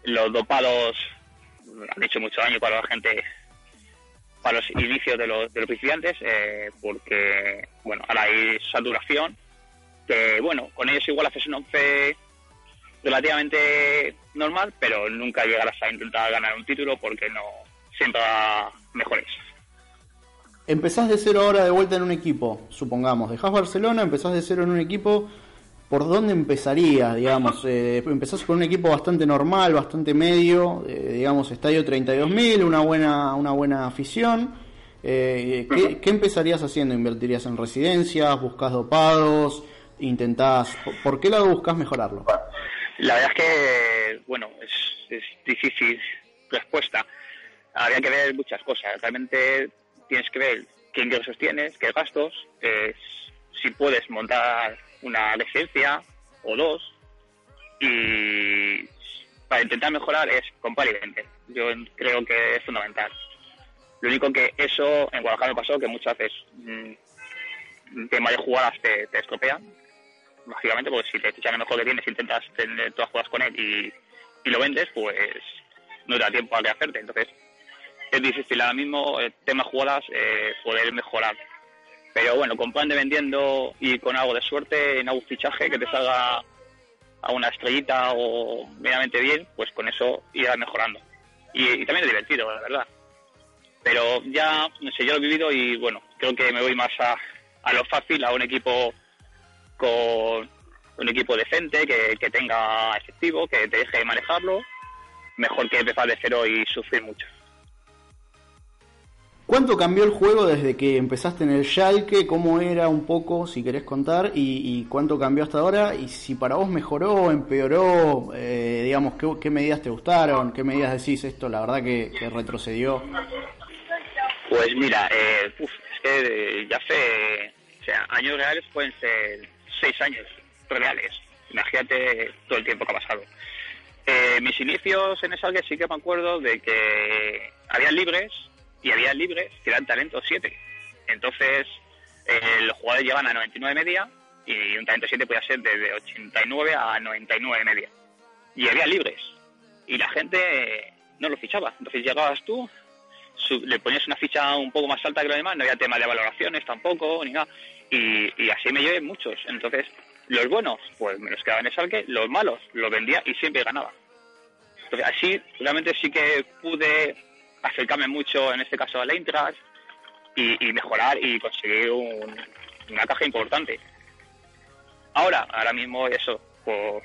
los dopados han hecho mucho daño para la gente para los inicios de los, de los principiantes eh, porque bueno ahora hay saturación que bueno con ellos igual haces un 11 relativamente normal pero nunca llegarás a intentar ganar un título porque no siempre mejores Empezás de cero ahora de vuelta en un equipo, supongamos, dejás Barcelona, empezás de cero en un equipo, ¿por dónde empezarías, digamos? Eh, empezás con un equipo bastante normal, bastante medio, eh, digamos, estadio 32.000, una buena, una buena afición. Eh, ¿qué, qué empezarías haciendo? ¿Invertirías en residencias? ¿Buscas dopados? ¿Intentás? ¿Por, qué lado buscas mejorarlo? La verdad es que, bueno, es, es difícil respuesta. Habría que ver muchas cosas. Realmente tienes que ver qué ingresos tienes, qué gastos, eh, si puedes montar una residencia o dos. Y para intentar mejorar es comprar y vender. Yo creo que es fundamental. Lo único que eso en Guadalajara me pasó que muchas veces mm, el tema de jugadas te, te estropean lógicamente, porque si te fichan el mejor que tienes, intentas tener todas jugadas con él y, y lo vendes, pues no te da tiempo a hacerte. Entonces, es difícil ahora mismo, el tema jugadas, eh, poder mejorar. Pero bueno, y vendiendo y con algo de suerte en algún fichaje que te salga a una estrellita o medianamente bien, pues con eso irás mejorando. Y, y también es divertido, la verdad. Pero ya, no sé, yo lo he vivido y bueno, creo que me voy más a, a lo fácil, a un equipo con un equipo decente, que, que tenga efectivo, que te deje manejarlo, mejor que empezar de cero y sufrir mucho. ¿Cuánto cambió el juego desde que empezaste en el Schalke? ¿Cómo era un poco, si querés contar? ¿Y, cuánto cambió hasta ahora? Y si para vos mejoró, empeoró, eh, digamos, ¿qué, medidas te gustaron? ¿Qué medidas decís esto? La verdad que, retrocedió. Pues mira, eh, uf, es que eh, ya hace, o sea, años reales pueden ser seis años reales. Imagínate todo el tiempo que ha pasado. Eh, mis inicios en esa que sí que me acuerdo de que había libres y había libres que eran talento 7. Entonces, eh, los jugadores llegan a 99 media y un talento 7 podía ser desde 89 a 99 de media. Y había libres. Y la gente eh, no lo fichaba. Entonces llegabas tú, su- le ponías una ficha un poco más alta que lo demás, no había tema de valoraciones tampoco, ni nada. Y, y así me llevé muchos. Entonces, los buenos, pues me los quedaba en el salque, los malos los vendía y siempre ganaba. Entonces, así realmente sí que pude acercarme mucho, en este caso, a la Eintracht y, y mejorar y conseguir un- una caja importante. Ahora, ahora mismo eso, pues,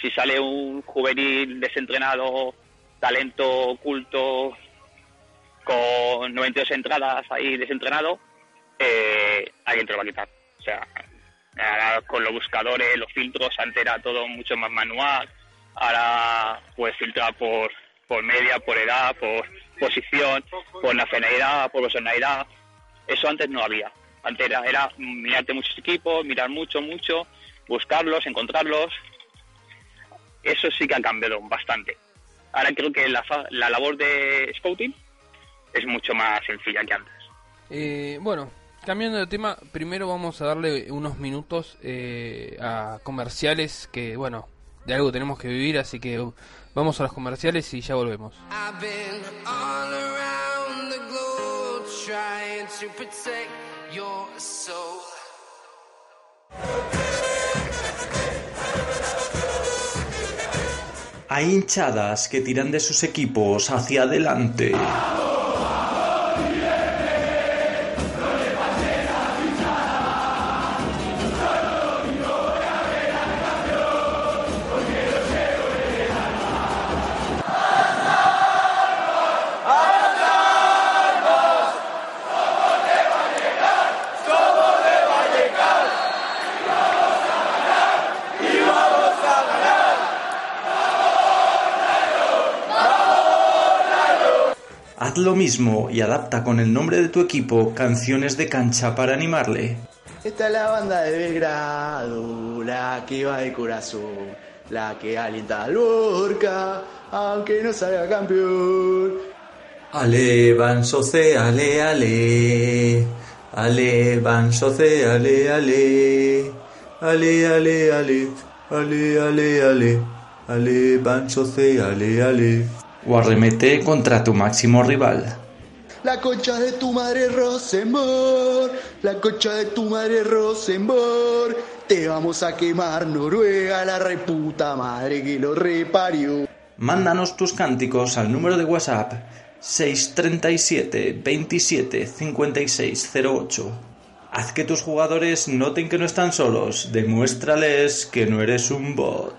si sale un juvenil desentrenado, talento oculto, con 92 entradas ahí desentrenado, eh, alguien te lo a quitar. O sea, con los buscadores, los filtros, antes era todo mucho más manual, ahora pues filtra por, por media, por edad, por posición, por nacionalidad, por personalidad. Eso antes no había. Antes era, era mirarte muchos equipos, mirar mucho, mucho, buscarlos, encontrarlos. Eso sí que ha cambiado bastante. Ahora creo que la, la labor de scouting es mucho más sencilla que antes. Eh, bueno, cambiando de tema, primero vamos a darle unos minutos eh, a comerciales que, bueno, de algo tenemos que vivir, así que vamos a los comerciales y ya volvemos. Hay hinchadas que tiran de sus equipos hacia adelante. Haz lo mismo y adapta con el nombre de tu equipo canciones de cancha para animarle. Esta es la banda de Belgrado, la que va de corazón, la que alienta al Lorca, aunque no salga campeón. Ale, van soce, ale, ale. Ale, van soce, ale, ale. Ale, ale, ale. Ale, ale, ale. Ale, van soce, ale, ale. O arremete contra tu máximo rival. La concha de tu madre Rosenborg, la concha de tu madre Rosenborg. Te vamos a quemar Noruega, la reputa madre que lo reparió. Mándanos tus cánticos al número de WhatsApp 637 27 56 08. Haz que tus jugadores noten que no están solos. Demuéstrales que no eres un bot.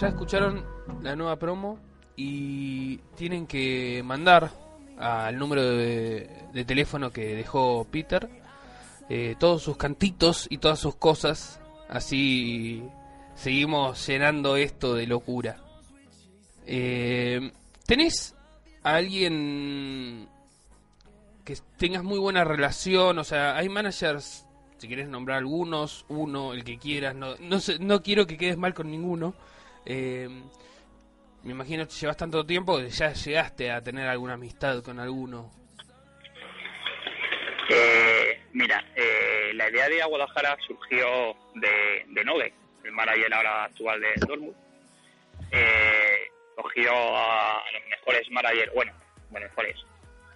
Ya escucharon la nueva promo y tienen que mandar al número de, teléfono que dejó Peter eh, todos sus cantitos y todas sus cosas. Así seguimos llenando esto de locura. Eh, ¿Tenés a alguien que tengas muy buena relación? O sea, hay managers, si quieres nombrar algunos, uno, el que quieras. No, no, sé- no quiero que quedes mal con ninguno. Eh, me imagino que llevas tanto tiempo que ya llegaste a tener alguna amistad con alguno. Eh, mira, eh, la idea de a Guadalajara surgió de, de Nove, el manager ahora actual de Dortmund. Eh, cogió a los mejores managers, bueno, mejores,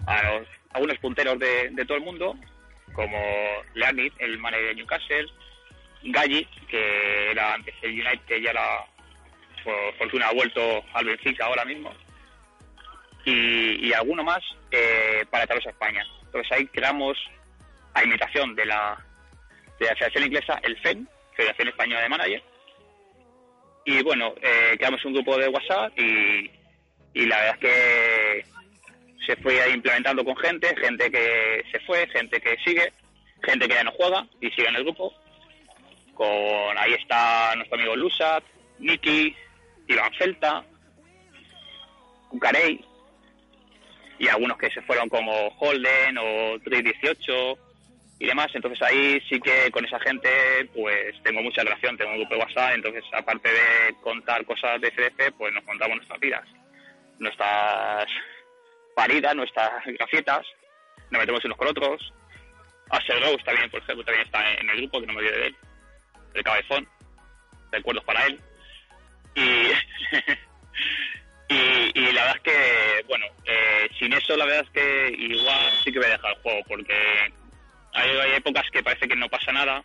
a los algunos punteros de, todo el mundo, como Leonid, el manager de Newcastle, Galli, que era antes el United y ahora fortuna ha vuelto al Benfica ahora mismo, y, alguno más eh, para traerlos a España. Entonces ahí creamos, a imitación de la, de la Federación Inglesa, el FEN, Federación Española de Manager, y bueno, eh, creamos un grupo de WhatsApp y, y la verdad es que se fue implementando con gente, gente que se fue, gente que sigue, gente que ya no juega y sigue en el grupo. Con ahí está nuestro amigo Lusat, Nicky, Iván Celta, Cucarey y algunos que se fueron como Holden o 318 y demás. Entonces ahí sí que con esa gente pues tengo mucha relación, tengo un grupo de WhatsApp, entonces aparte de contar cosas de CDP, pues nos contamos nuestras vidas, nuestras paridas, nuestras grafietas, nos metemos unos con otros. Axel Rose también, por ejemplo, también está en el grupo, que no me olvido de él, el cabezón, recuerdos para él. Y, y, la verdad es que, bueno, eh, sin eso la verdad es que igual sí que voy a dejar el juego, porque hay, épocas que parece que no pasa nada.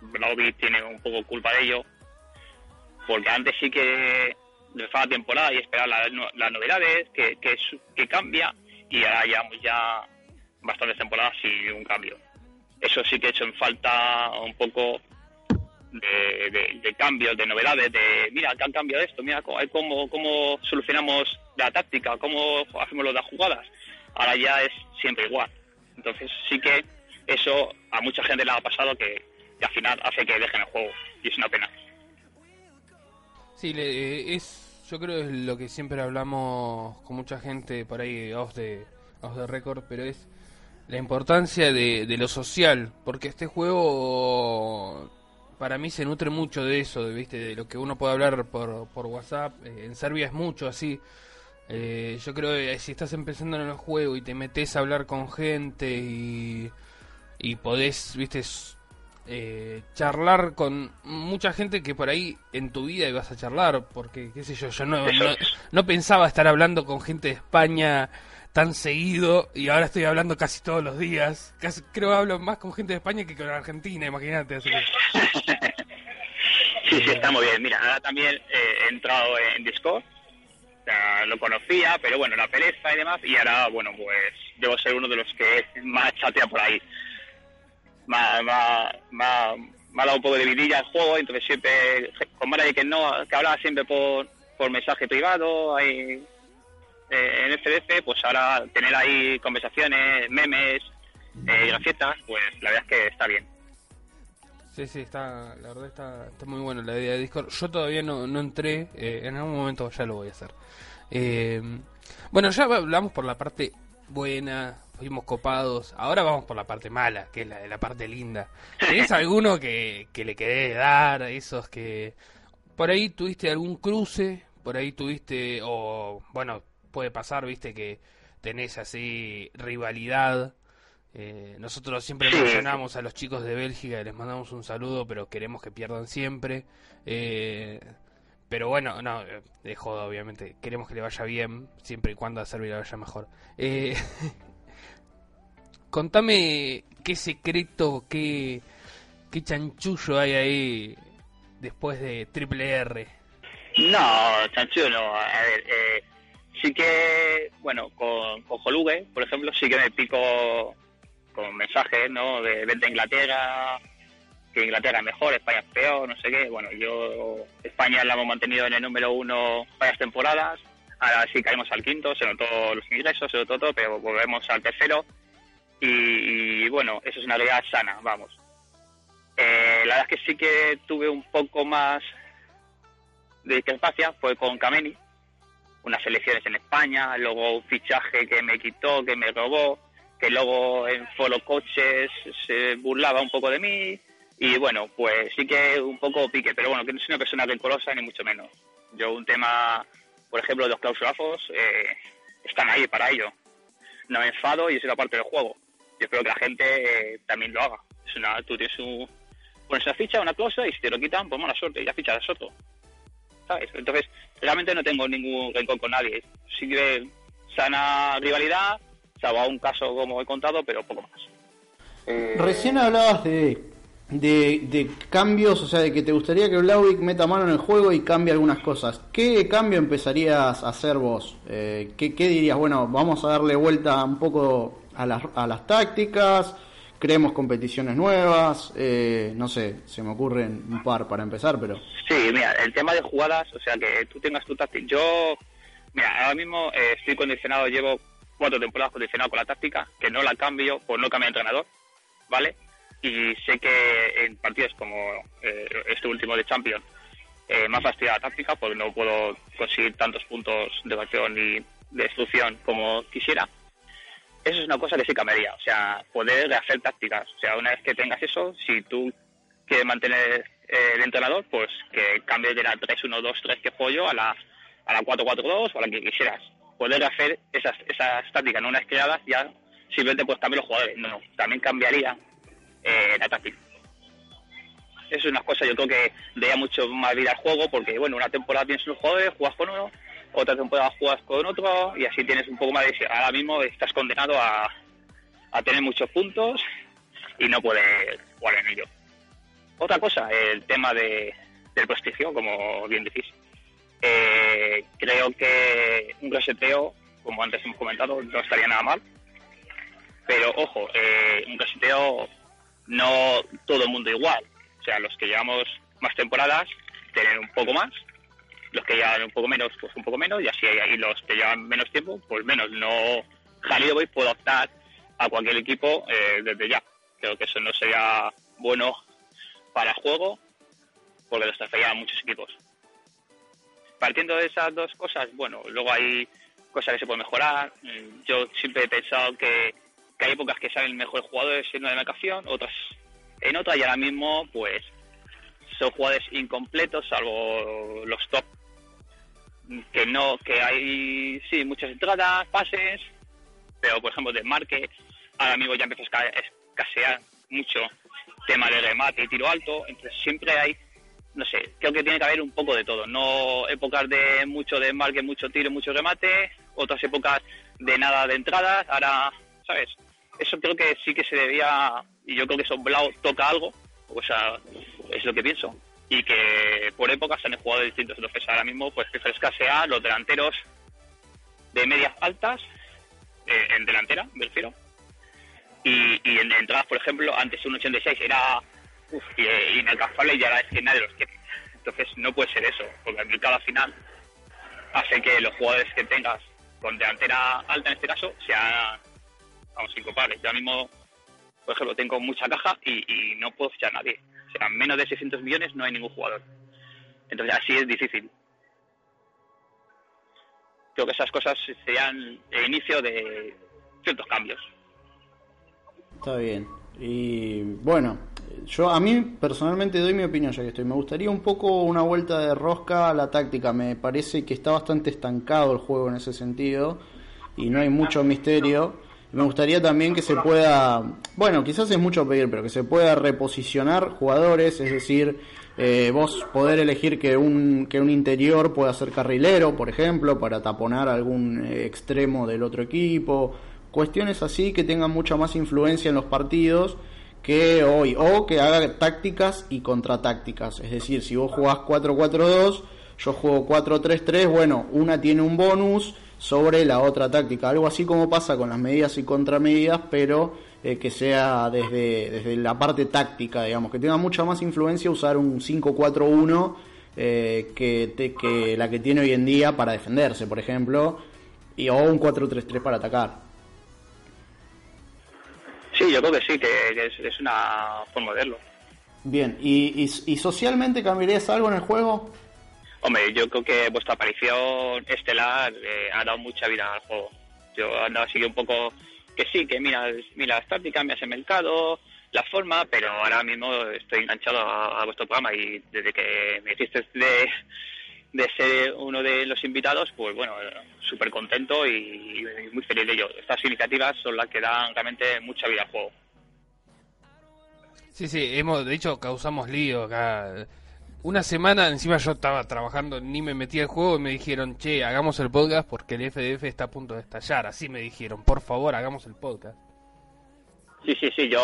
Lobby tiene un poco culpa de ello, porque antes sí que dejaba temporada y esperar las, las novedades, que, que, que cambia, y ahora llevamos ya bastantes temporadas sin un cambio. Eso sí que he hecho en falta un poco de, de, de cambios, de novedades, de mira, que han cambiado esto, mira cómo, cómo, solucionamos la táctica, cómo hacemos de las jugadas. Ahora ya es siempre igual. Entonces sí que eso a mucha gente le ha pasado que, que al final hace que dejen el juego y es una pena. Sí, le- es, yo creo es lo que siempre hablamos con mucha gente por ahí off de, off the record, pero es la importancia de, de lo social, porque este juego para mí se nutre mucho de eso, de, ¿viste? de lo que uno puede hablar por, por WhatsApp. Eh, en Serbia es mucho así. Eh, yo creo que si estás empezando en el juego y te metes a hablar con gente y, y podés, viste, eh, charlar con mucha gente que por ahí en tu vida ibas a charlar, porque, qué sé yo, yo no, no pensaba estar hablando con gente de España tan seguido y ahora estoy hablando casi todos los días. Casi, creo que hablo más con gente de España que con Argentina, imagínate. Así. Sí, sí, está muy bien. Mira, ahora también eh, he entrado en Discord. Lo conocía, pero bueno, la pereza y demás. Y ahora, bueno, pues debo ser uno de los que más chatea por ahí. Me ha, dado un poco de vidilla el juego, entonces siempre, con Mara que no, que hablaba siempre por, por mensaje privado, ahí, eh, en FDF, pues ahora tener ahí conversaciones, memes, eh, grafietas, pues la verdad es que está bien. Sí, sí, está, la verdad está, está muy bueno la idea de Discord. Yo todavía no, no entré, eh, en algún momento ya lo voy a hacer. Eh, bueno, ya hablamos por la parte buena, fuimos copados. Ahora vamos por la parte mala, que es la, la parte linda. ¿Tenés alguno que, que le querés dar? Esos que por ahí tuviste algún cruce, por ahí tuviste, o bueno, puede pasar, viste, que tenés así rivalidad. Eh, nosotros siempre mencionamos a los chicos de Bélgica, les mandamos un saludo, pero queremos que pierdan siempre. Eh, pero bueno, no, de joda, obviamente. Queremos que le vaya bien, siempre y cuando a Serbia le vaya mejor. Eh, contame qué secreto, qué, qué chanchullo hay ahí después de Triple R. No, chanchullo no. A ver, eh, sí que, bueno, con, con por ejemplo, sí que me pico con mensajes, ¿no? De vente a Inglaterra, que Inglaterra es mejor, España es peor, no sé qué. Bueno, yo, España la hemos mantenido en el número uno varias temporadas. Ahora sí caemos al quinto, se notó los ingresos, se notó todo, pero volvemos al tercero. Y, y, bueno, eso es una realidad sana, vamos. Eh, la verdad es que sí que tuve un poco más de discrepancia fue con Kameni, unas elecciones en España, luego un fichaje que me quitó, que me robó, que luego en Follow Coches se burlaba un poco de mí y bueno, pues sí que un poco pique, pero bueno, que no soy una persona rencorosa ni mucho menos. Yo un tema, por ejemplo, los clausulazos, eh, están ahí para ello. No me enfado y es una parte del juego. Yo espero que la gente eh, también lo haga. Tú tienes una ficha, una cláusula y si te lo quitan, pues mala suerte, ya fichas otro. ¿sabes? Entonces, realmente no tengo ningún rencor con nadie. Sí que sana rivalidad, salvo a un caso como he contado, pero poco más. Recién hablabas de, de, de cambios, o sea, de que te gustaría que Blauvik meta mano en el juego y cambie algunas cosas. ¿Qué cambio empezarías a hacer vos? Eh, ¿qué, qué dirías? Bueno, vamos a darle vuelta un poco a las, a las tácticas, creemos competiciones nuevas, eh, no sé, se me ocurren un par para empezar, pero... Sí, mira, el tema de jugadas, o sea, que tú tengas tu táctica. Yo, mira, ahora mismo eh, estoy condicionado, llevo cuatro temporadas condicionado con la táctica, que no la cambio por no cambiar de entrenador, ¿vale? Y sé que en partidos como eh, este último de Champions, eh, me ha la táctica porque no puedo conseguir tantos puntos de acción y de destrucción como quisiera. Eso es una cosa que sí cambiaría. O sea, poder hacer tácticas. O sea, una vez que tengas eso, si tú quieres mantener eh, el entrenador, pues que cambies de la 3-1-2-3 que yo a la, a la 4-4-2 o a la que quisieras. Poder hacer esas, esas tácticas, no unas creadas, ya simplemente pues cambiar los jugadores. No, no, también cambiaría eh, la táctica. Eso es una cosa, yo creo que daría mucho más vida al juego, porque bueno, una temporada tienes unos jugadores, juegas con uno, otra temporada juegas con otro, y así tienes un poco más de... Ahora mismo estás condenado a, a tener muchos puntos y no puedes jugar en ello. Otra cosa, el tema de, del prestigio, como bien decís. Eh, creo que un reseteo, como antes hemos comentado, no estaría nada mal. Pero ojo, eh, un reseteo no todo el mundo igual. O sea, los que llevamos más temporadas tienen un poco más, los que llevan un poco menos, pues un poco menos, y así hay los que llevan menos tiempo, pues menos. No, Jalil hoy puedo optar a cualquier equipo eh, desde ya. Creo que eso no sería bueno para juego, porque lo estafaría a muchos equipos. Partiendo de esas dos cosas, bueno, luego hay cosas que se pueden mejorar. Mm, Yo siempre he pensado que, que hay épocas que salen mejores jugadores en una demarcación, otras en otra, y ahora mismo, pues, son jugadores incompletos, salvo los top, que no, que hay, sí, muchas entradas, pases, pero, por ejemplo, de ahora mismo ya empieza a esca- escasear mucho tema de remate y tiro alto, entonces siempre hay, no sé, creo que tiene que haber un poco de todo, no épocas de mucho de mucho tiro, mucho remate, otras épocas de nada de entradas, ahora, ¿sabes? Eso creo que sí que se debía, y yo creo que eso Blau toca algo, o sea, es lo que pienso, y que por épocas han jugado distintos, entonces ahora mismo pues que escasea los delanteros de medias altas, eh, en delantera, me refiero, y, y en entradas, por ejemplo, antes un 86 era uf, eh, inalcanzable y ahora es que nadie los quiere. Entonces no puede ser eso, porque el mercado al final hace que los jugadores que tengas con delantera alta en este caso sean, vamos, incomparables. Yo ahora mismo, por ejemplo, tengo mucha caja y, y no puedo fichar a nadie. O sea, menos de 600 millones no hay ningún jugador. Entonces así es difícil. Creo que esas cosas serían el inicio de ciertos cambios. Está bien. Y bueno, yo a mí personalmente doy mi opinión ya que estoy. Me gustaría un poco una vuelta de rosca a la táctica. Me parece que está bastante estancado el juego en ese sentido y no hay mucho misterio. Me gustaría también que se pueda, bueno, quizás es mucho pedir, pero que se pueda reposicionar jugadores, es decir, eh, vos poder elegir que un, que un interior pueda ser carrilero, por ejemplo, para taponar algún eh, extremo del otro equipo, cuestiones así que tengan mucha más influencia en los partidos que hoy, o que haga tácticas y contratácticas, es decir, si vos jugás 4-4-2, yo juego 4-3-3, bueno, una tiene un bonus sobre la otra táctica, algo así como pasa con las medidas y contramedidas, pero eh, que sea desde, desde la parte táctica, digamos, que tenga mucha más influencia usar un 5-4-1 eh, que, te- que la que tiene hoy en día para defenderse, por ejemplo, y, o un 4-3-3 para atacar. Sí, yo creo que sí, que, que es, es una forma de verlo. Bien, ¿Y, y, y socialmente cambiarías algo en el juego? Hombre, yo creo que vuestra aparición estelar eh, ha dado mucha vida al juego. Yo andaba así un poco que sí, que mira, mira las tácticas, me hace mercado, la forma, pero ahora mismo estoy enganchado a, vuestro programa y desde que me hiciste de, de ser uno de los invitados, pues bueno, súper contento y, y muy feliz de ello. Estas iniciativas son las que dan realmente mucha vida al juego. Sí, sí, hemos, de hecho causamos lío acá. Una semana encima yo estaba trabajando, ni me metí al juego y me dijeron, che, hagamos el podcast porque el FDF está a punto de estallar. Así me dijeron, por favor, hagamos el podcast. Sí, sí, sí, yo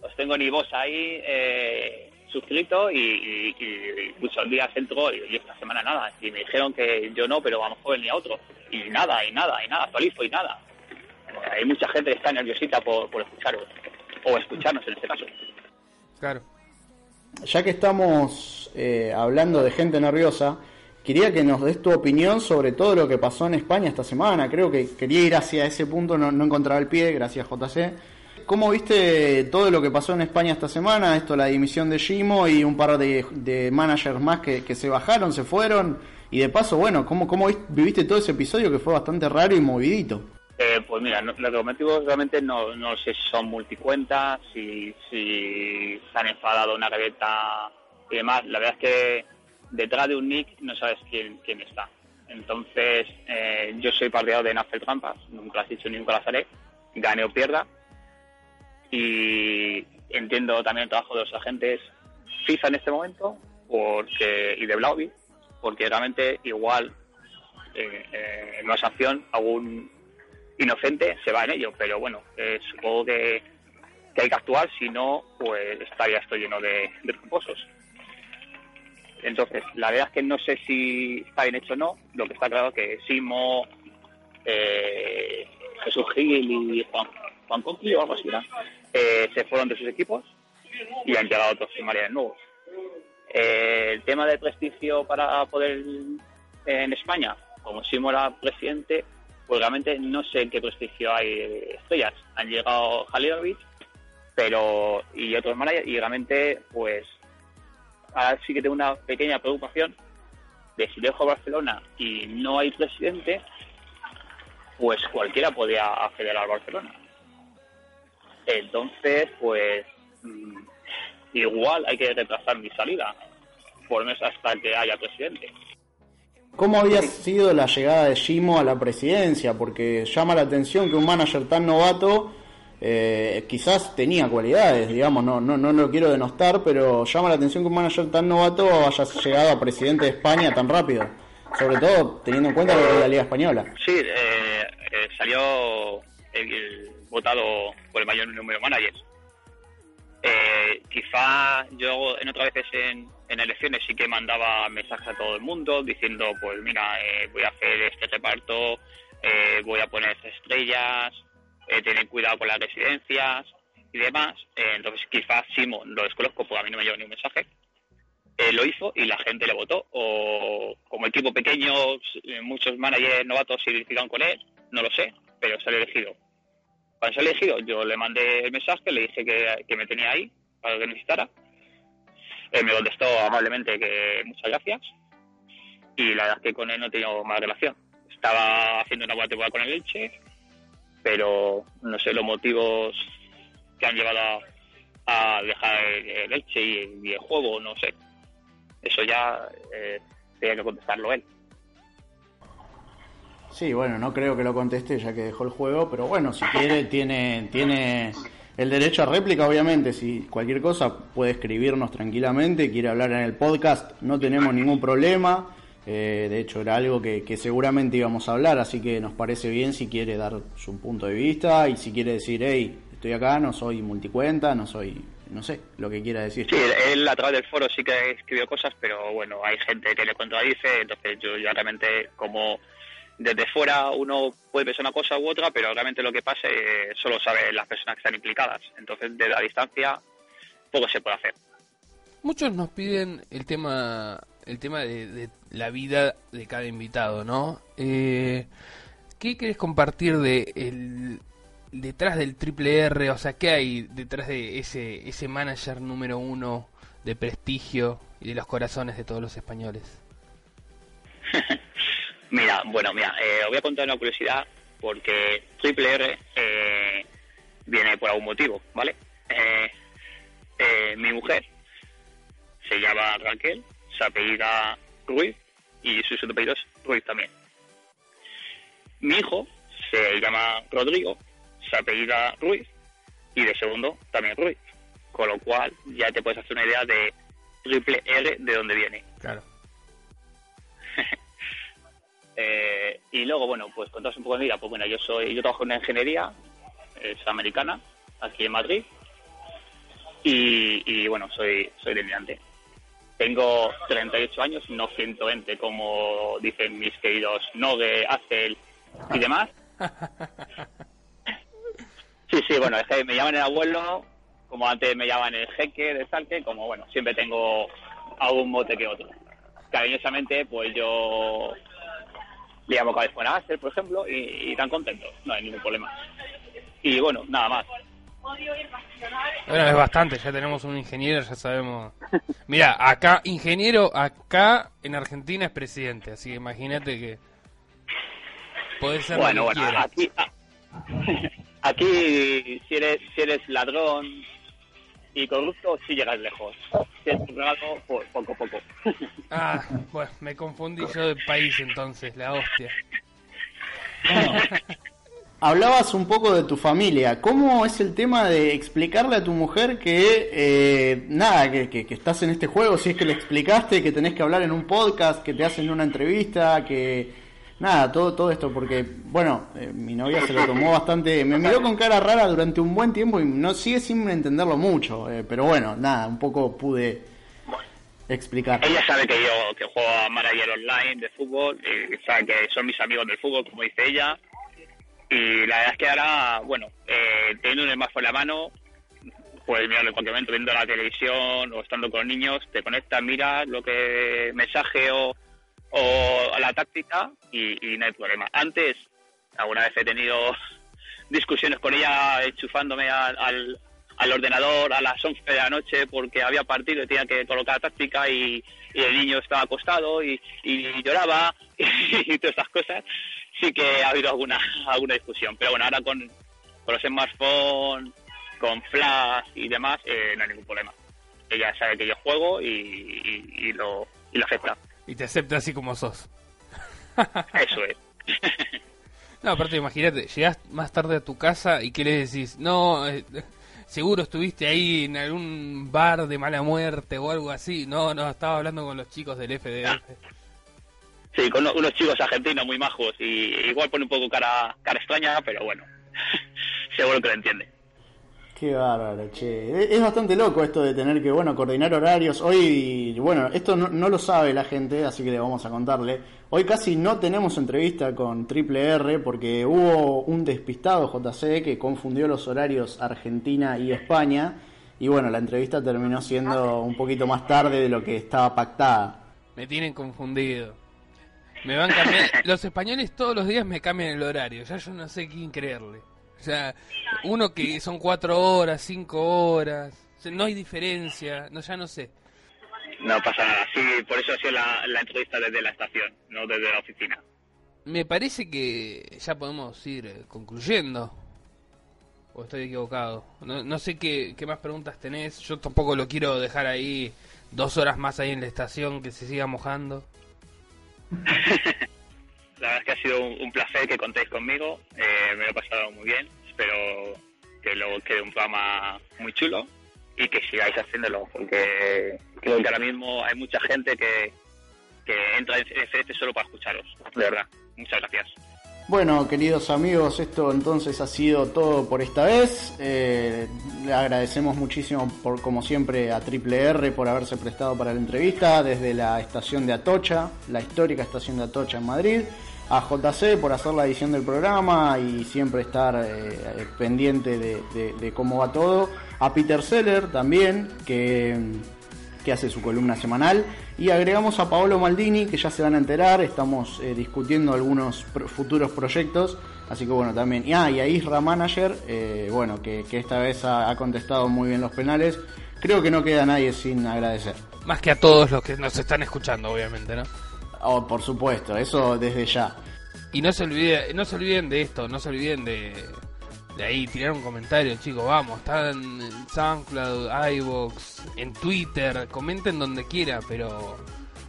os tengo ni vos ahí eh, suscrito y, y- y muchos días entro y, y esta semana nada. Y me dijeron que yo no, pero a lo mejor ni a otro. Y nada, y nada, y nada, actualizo y nada. Hay mucha gente que está nerviosita por, por escucharos, o escucharnos en este caso. Claro. Ya que estamos eh, hablando de gente nerviosa, quería que nos des tu opinión sobre todo lo que pasó en España esta semana. Creo que quería ir hacia ese punto, no, encontraba el pie, gracias JC. ¿Cómo viste todo lo que pasó en España esta semana? Esto, la dimisión de Gimo y un par de, managers más que, se bajaron, se fueron. Y de paso, bueno, ¿cómo, cómo vis- viviste todo ese episodio que fue bastante raro y movidito? Eh, pues mira, los motivos realmente no, no sé si son multicuentas, si, se han enfadado una gaveta y demás. La verdad es que detrás de un nick no sabes quién, quién está. Entonces, eh, yo soy partidario de no trampas, nunca las he hecho nunca las haré, gane o pierda. Y entiendo también el trabajo de los agentes FIFA en este momento porque y de Blauvik, porque realmente igual eh, eh, en una sanción algún inocente se va en ello, pero bueno, eh, supongo que, hay que actuar, si no, pues estaría esto lleno de, tramposos. Entonces, la verdad es que no sé si está bien hecho o no, lo que está claro es que Simo, eh, Jesús Gil y Juan, Juan Conqui o algo así. Eh, se fueron de sus equipos y han llegado otros sumarios nuevos. Eh, el tema del prestigio para poder en España, como Simo era presidente, pues realmente no sé en qué prestigio hay estrellas. Han llegado Halilovic, pero y otros managers, y realmente, pues, ahora sí que tengo una pequeña preocupación de si dejo Barcelona y no hay presidente, pues cualquiera podría acceder al Barcelona. Entonces, pues, mm, igual hay que retrasar mi salida, por menos hasta que haya presidente. ¿Cómo había sido la llegada de Gimo a la presidencia? Porque llama la atención que un manager tan novato eh, quizás tenía cualidades, digamos, no, no, no lo quiero denostar, pero llama la atención que un manager tan novato haya llegado a presidente de España tan rápido. Sobre todo teniendo en cuenta lo que es la Liga Española. Sí, eh, eh, salió el, el votado por el mayor número de managers. Eh, quizá yo en otras veces en, en elecciones sí que mandaba mensajes a todo el mundo diciendo, pues mira, eh, voy a hacer este reparto, eh, voy a poner estrellas, eh, tened cuidado con las residencias y demás. Eh, entonces quizás Simo lo desconozco porque a mí no me llegó ni un mensaje. Lo hizo y la gente le votó. O como equipo pequeño, muchos managers novatos se identificaron con él, no lo sé, pero salió elegido. Cuando salió elegido, yo le mandé el mensaje, le dije que, que me tenía ahí para lo que necesitara. Él me contestó amablemente que muchas gracias y la verdad es que con él no he tenido más relación. Estaba haciendo una buena temporada con el Elche, pero no sé los motivos que han llevado a, dejar el, el Elche y el, y el juego, no sé. Eso ya eh, tenía que contestarlo él. Sí, bueno, no creo que lo conteste ya que dejó el juego, pero bueno, si quiere tiene tiene el derecho a réplica, obviamente. Si cualquier cosa puede escribirnos tranquilamente, quiere hablar en el podcast, no tenemos ningún problema. Eh, de hecho, era algo que, que seguramente íbamos a hablar, así que nos parece bien si quiere dar su punto de vista y si quiere decir, hey, estoy acá, no soy multicuenta, no soy, no sé, lo que quiera decir. Sí, él a través del foro sí que escribió cosas, pero bueno, hay gente que le contradice, entonces yo ya realmente como desde fuera uno puede pensar una cosa u otra, pero realmente lo que pase eh, solo saben las personas que están implicadas. Entonces, desde la distancia, poco se puede hacer. Muchos nos piden el tema el tema de, de la vida de cada invitado, ¿no? Eh, ¿Qué querés compartir de el detrás del triple R? O sea, ¿qué hay detrás de ese ese manager número uno de prestigio y de los corazones de todos los españoles? Mira, bueno, mira, eh, os voy a contar una curiosidad porque Triple R eh, viene por algún motivo, ¿vale? Eh, eh, mi mujer se llama Raquel, se apellida Ruiz y su segundo apellido es Ruiz también. Mi hijo se llama Rodrigo, se apellida Ruiz y de segundo también Ruiz. Con lo cual ya te puedes hacer una idea de Triple R de dónde viene. Claro. Eh, y luego, bueno, pues contaros un poco de mi vida. Pues bueno, yo soy, yo trabajo en una ingeniería, es americana, aquí en Madrid. Y, y bueno, soy, soy delirante. Tengo 38 años, no 120 como dicen mis queridos Nogue, Axel y demás. Sí, sí, bueno, es que me llaman el abuelo, como antes me llaman el jeque de Salque, como bueno, siempre tengo algún mote que otro. Cariñosamente, pues yo le llamo cabezón a Axel, por ejemplo, y, y tan contento, no hay ningún problema. Y bueno, nada más. Bueno, es bastante, ya tenemos un ingeniero, ya sabemos. Mira, acá, ingeniero, acá en Argentina es presidente, así que imagínate que puede ser Bueno, lo que bueno, aquí, a- Aquí, si eres, si eres ladrón y corrupto, sí llegas lejos. Si pues poco a poco. Ah, bueno, me confundí yo de país entonces, la hostia. Hablabas un poco de tu familia. ¿Cómo es el tema de explicarle a tu mujer que, eh, nada, que, que- que estás en este juego? Si es que le explicaste que tenés que hablar en un podcast, que te hacen una entrevista, que, nada, todo, todo esto, porque, bueno, eh, mi novia se lo tomó bastante, me miró con cara rara durante un buen tiempo y no sigue sin entenderlo mucho, eh, pero bueno, nada, un poco pude explicar. Ella sabe que yo que juego a manager online de fútbol, y sabe que son mis amigos del fútbol, como dice ella. Y la verdad es que ahora, bueno, eh, teniendo un smartphone en la mano, puedes mirarlo en cualquier momento, viendo la televisión o estando con niños, te conectas, miras lo que mensaje o, o a la táctica y, y no hay problema. Antes, alguna vez he tenido discusiones con ella enchufándome al, al, al ordenador a las 11 de la noche porque había partido y tenía que colocar táctica y, el niño estaba acostado y, lloraba y todas estas cosas. Sí que ha habido alguna alguna discusión. Pero bueno, ahora con, los smartphones, con flash y demás, eh, no hay ningún problema. Ella sabe que yo juego y lo, y lo acepta. Y te acepta así como sos. Eso es. No, aparte, imagínate, llegás más tarde a tu casa y ¿qué le decís? No, eh, seguro estuviste ahí en algún bar de mala muerte o algo así. No, no, estaba hablando con los chicos del FDF. Sí, con uno- unos chicos argentinos muy majos y igual pone un poco cara, cara extraña, pero bueno, seguro que lo entiende. Qué bárbaro, che. Es- bastante loco esto de tener que, bueno, coordinar horarios. Hoy, bueno, esto no, no lo sabe la gente, así que le vamos a contarle. Hoy casi no tenemos entrevista con Triple R porque hubo un despistado JC que confundió los horarios Argentina y España. Y bueno, la entrevista terminó siendo un poquito más tarde de lo que estaba pactada. Me tienen confundido. Me van cambiando. Los españoles todos los días me cambian el horario. Ya yo no sé quién creerle. O sea, uno que son cuatro horas, cinco horas. O sea, no hay diferencia. No, ya no sé. No pasa nada, sí, por eso ha sido la, la entrevista desde la estación, no desde la oficina. Me parece que ya podemos ir eh, concluyendo. ¿O estoy equivocado? No, no sé qué, qué más preguntas tenés. Yo tampoco lo quiero dejar ahí dos horas más ahí en la estación que se siga mojando. La verdad es que ha sido un, placer que contéis conmigo, eh, me lo he pasado muy bien, espero que luego quede un programa muy chulo y que sigáis haciéndolo, porque creo que ahora mismo hay mucha gente que, que entra en FF solo para escucharos, de verdad. Muchas gracias. Bueno, queridos amigos, esto entonces ha sido todo por esta vez. Eh, le agradecemos muchísimo, por como siempre, a Triple R por haberse prestado para la entrevista desde la estación de Atocha, la histórica estación de Atocha en Madrid. A JC por hacer la edición del programa y siempre estar eh, eh, pendiente de, cómo va todo. A Peter Seller también, que que hace su columna semanal. Y agregamos a Paolo Maldini, que ya se van a enterar, estamos eh, discutiendo algunos pro- futuros proyectos. Así que bueno, también. Y, ah, y a Isra Manager, bueno, que, que esta vez ha contestado muy bien los penales. Creo que no queda nadie sin agradecer. Más que a todos los que nos están escuchando, obviamente, ¿no? Oh, por supuesto, eso desde ya. Y no se olviden, no se olviden de esto, no se olviden de, de ahí tirar un comentario, chicos, vamos, están en SoundCloud, iVoox, en Twitter, comenten donde quiera, pero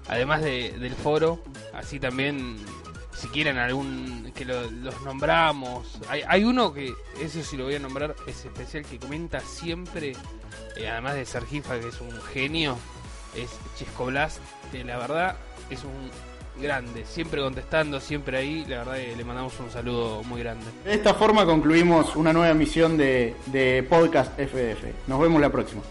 además de- del foro, así también si quieren algún que lo- los nombramos, hay, hay uno que ese sí lo voy a nombrar, es especial que comenta siempre, eh, además de Sergifa que es un genio, es Chisco Blast, que la verdad es un grande, siempre contestando, siempre ahí, la verdad que le mandamos un saludo muy grande. De esta forma concluimos una nueva emisión de, de Podcast FDF. Nos vemos la próxima.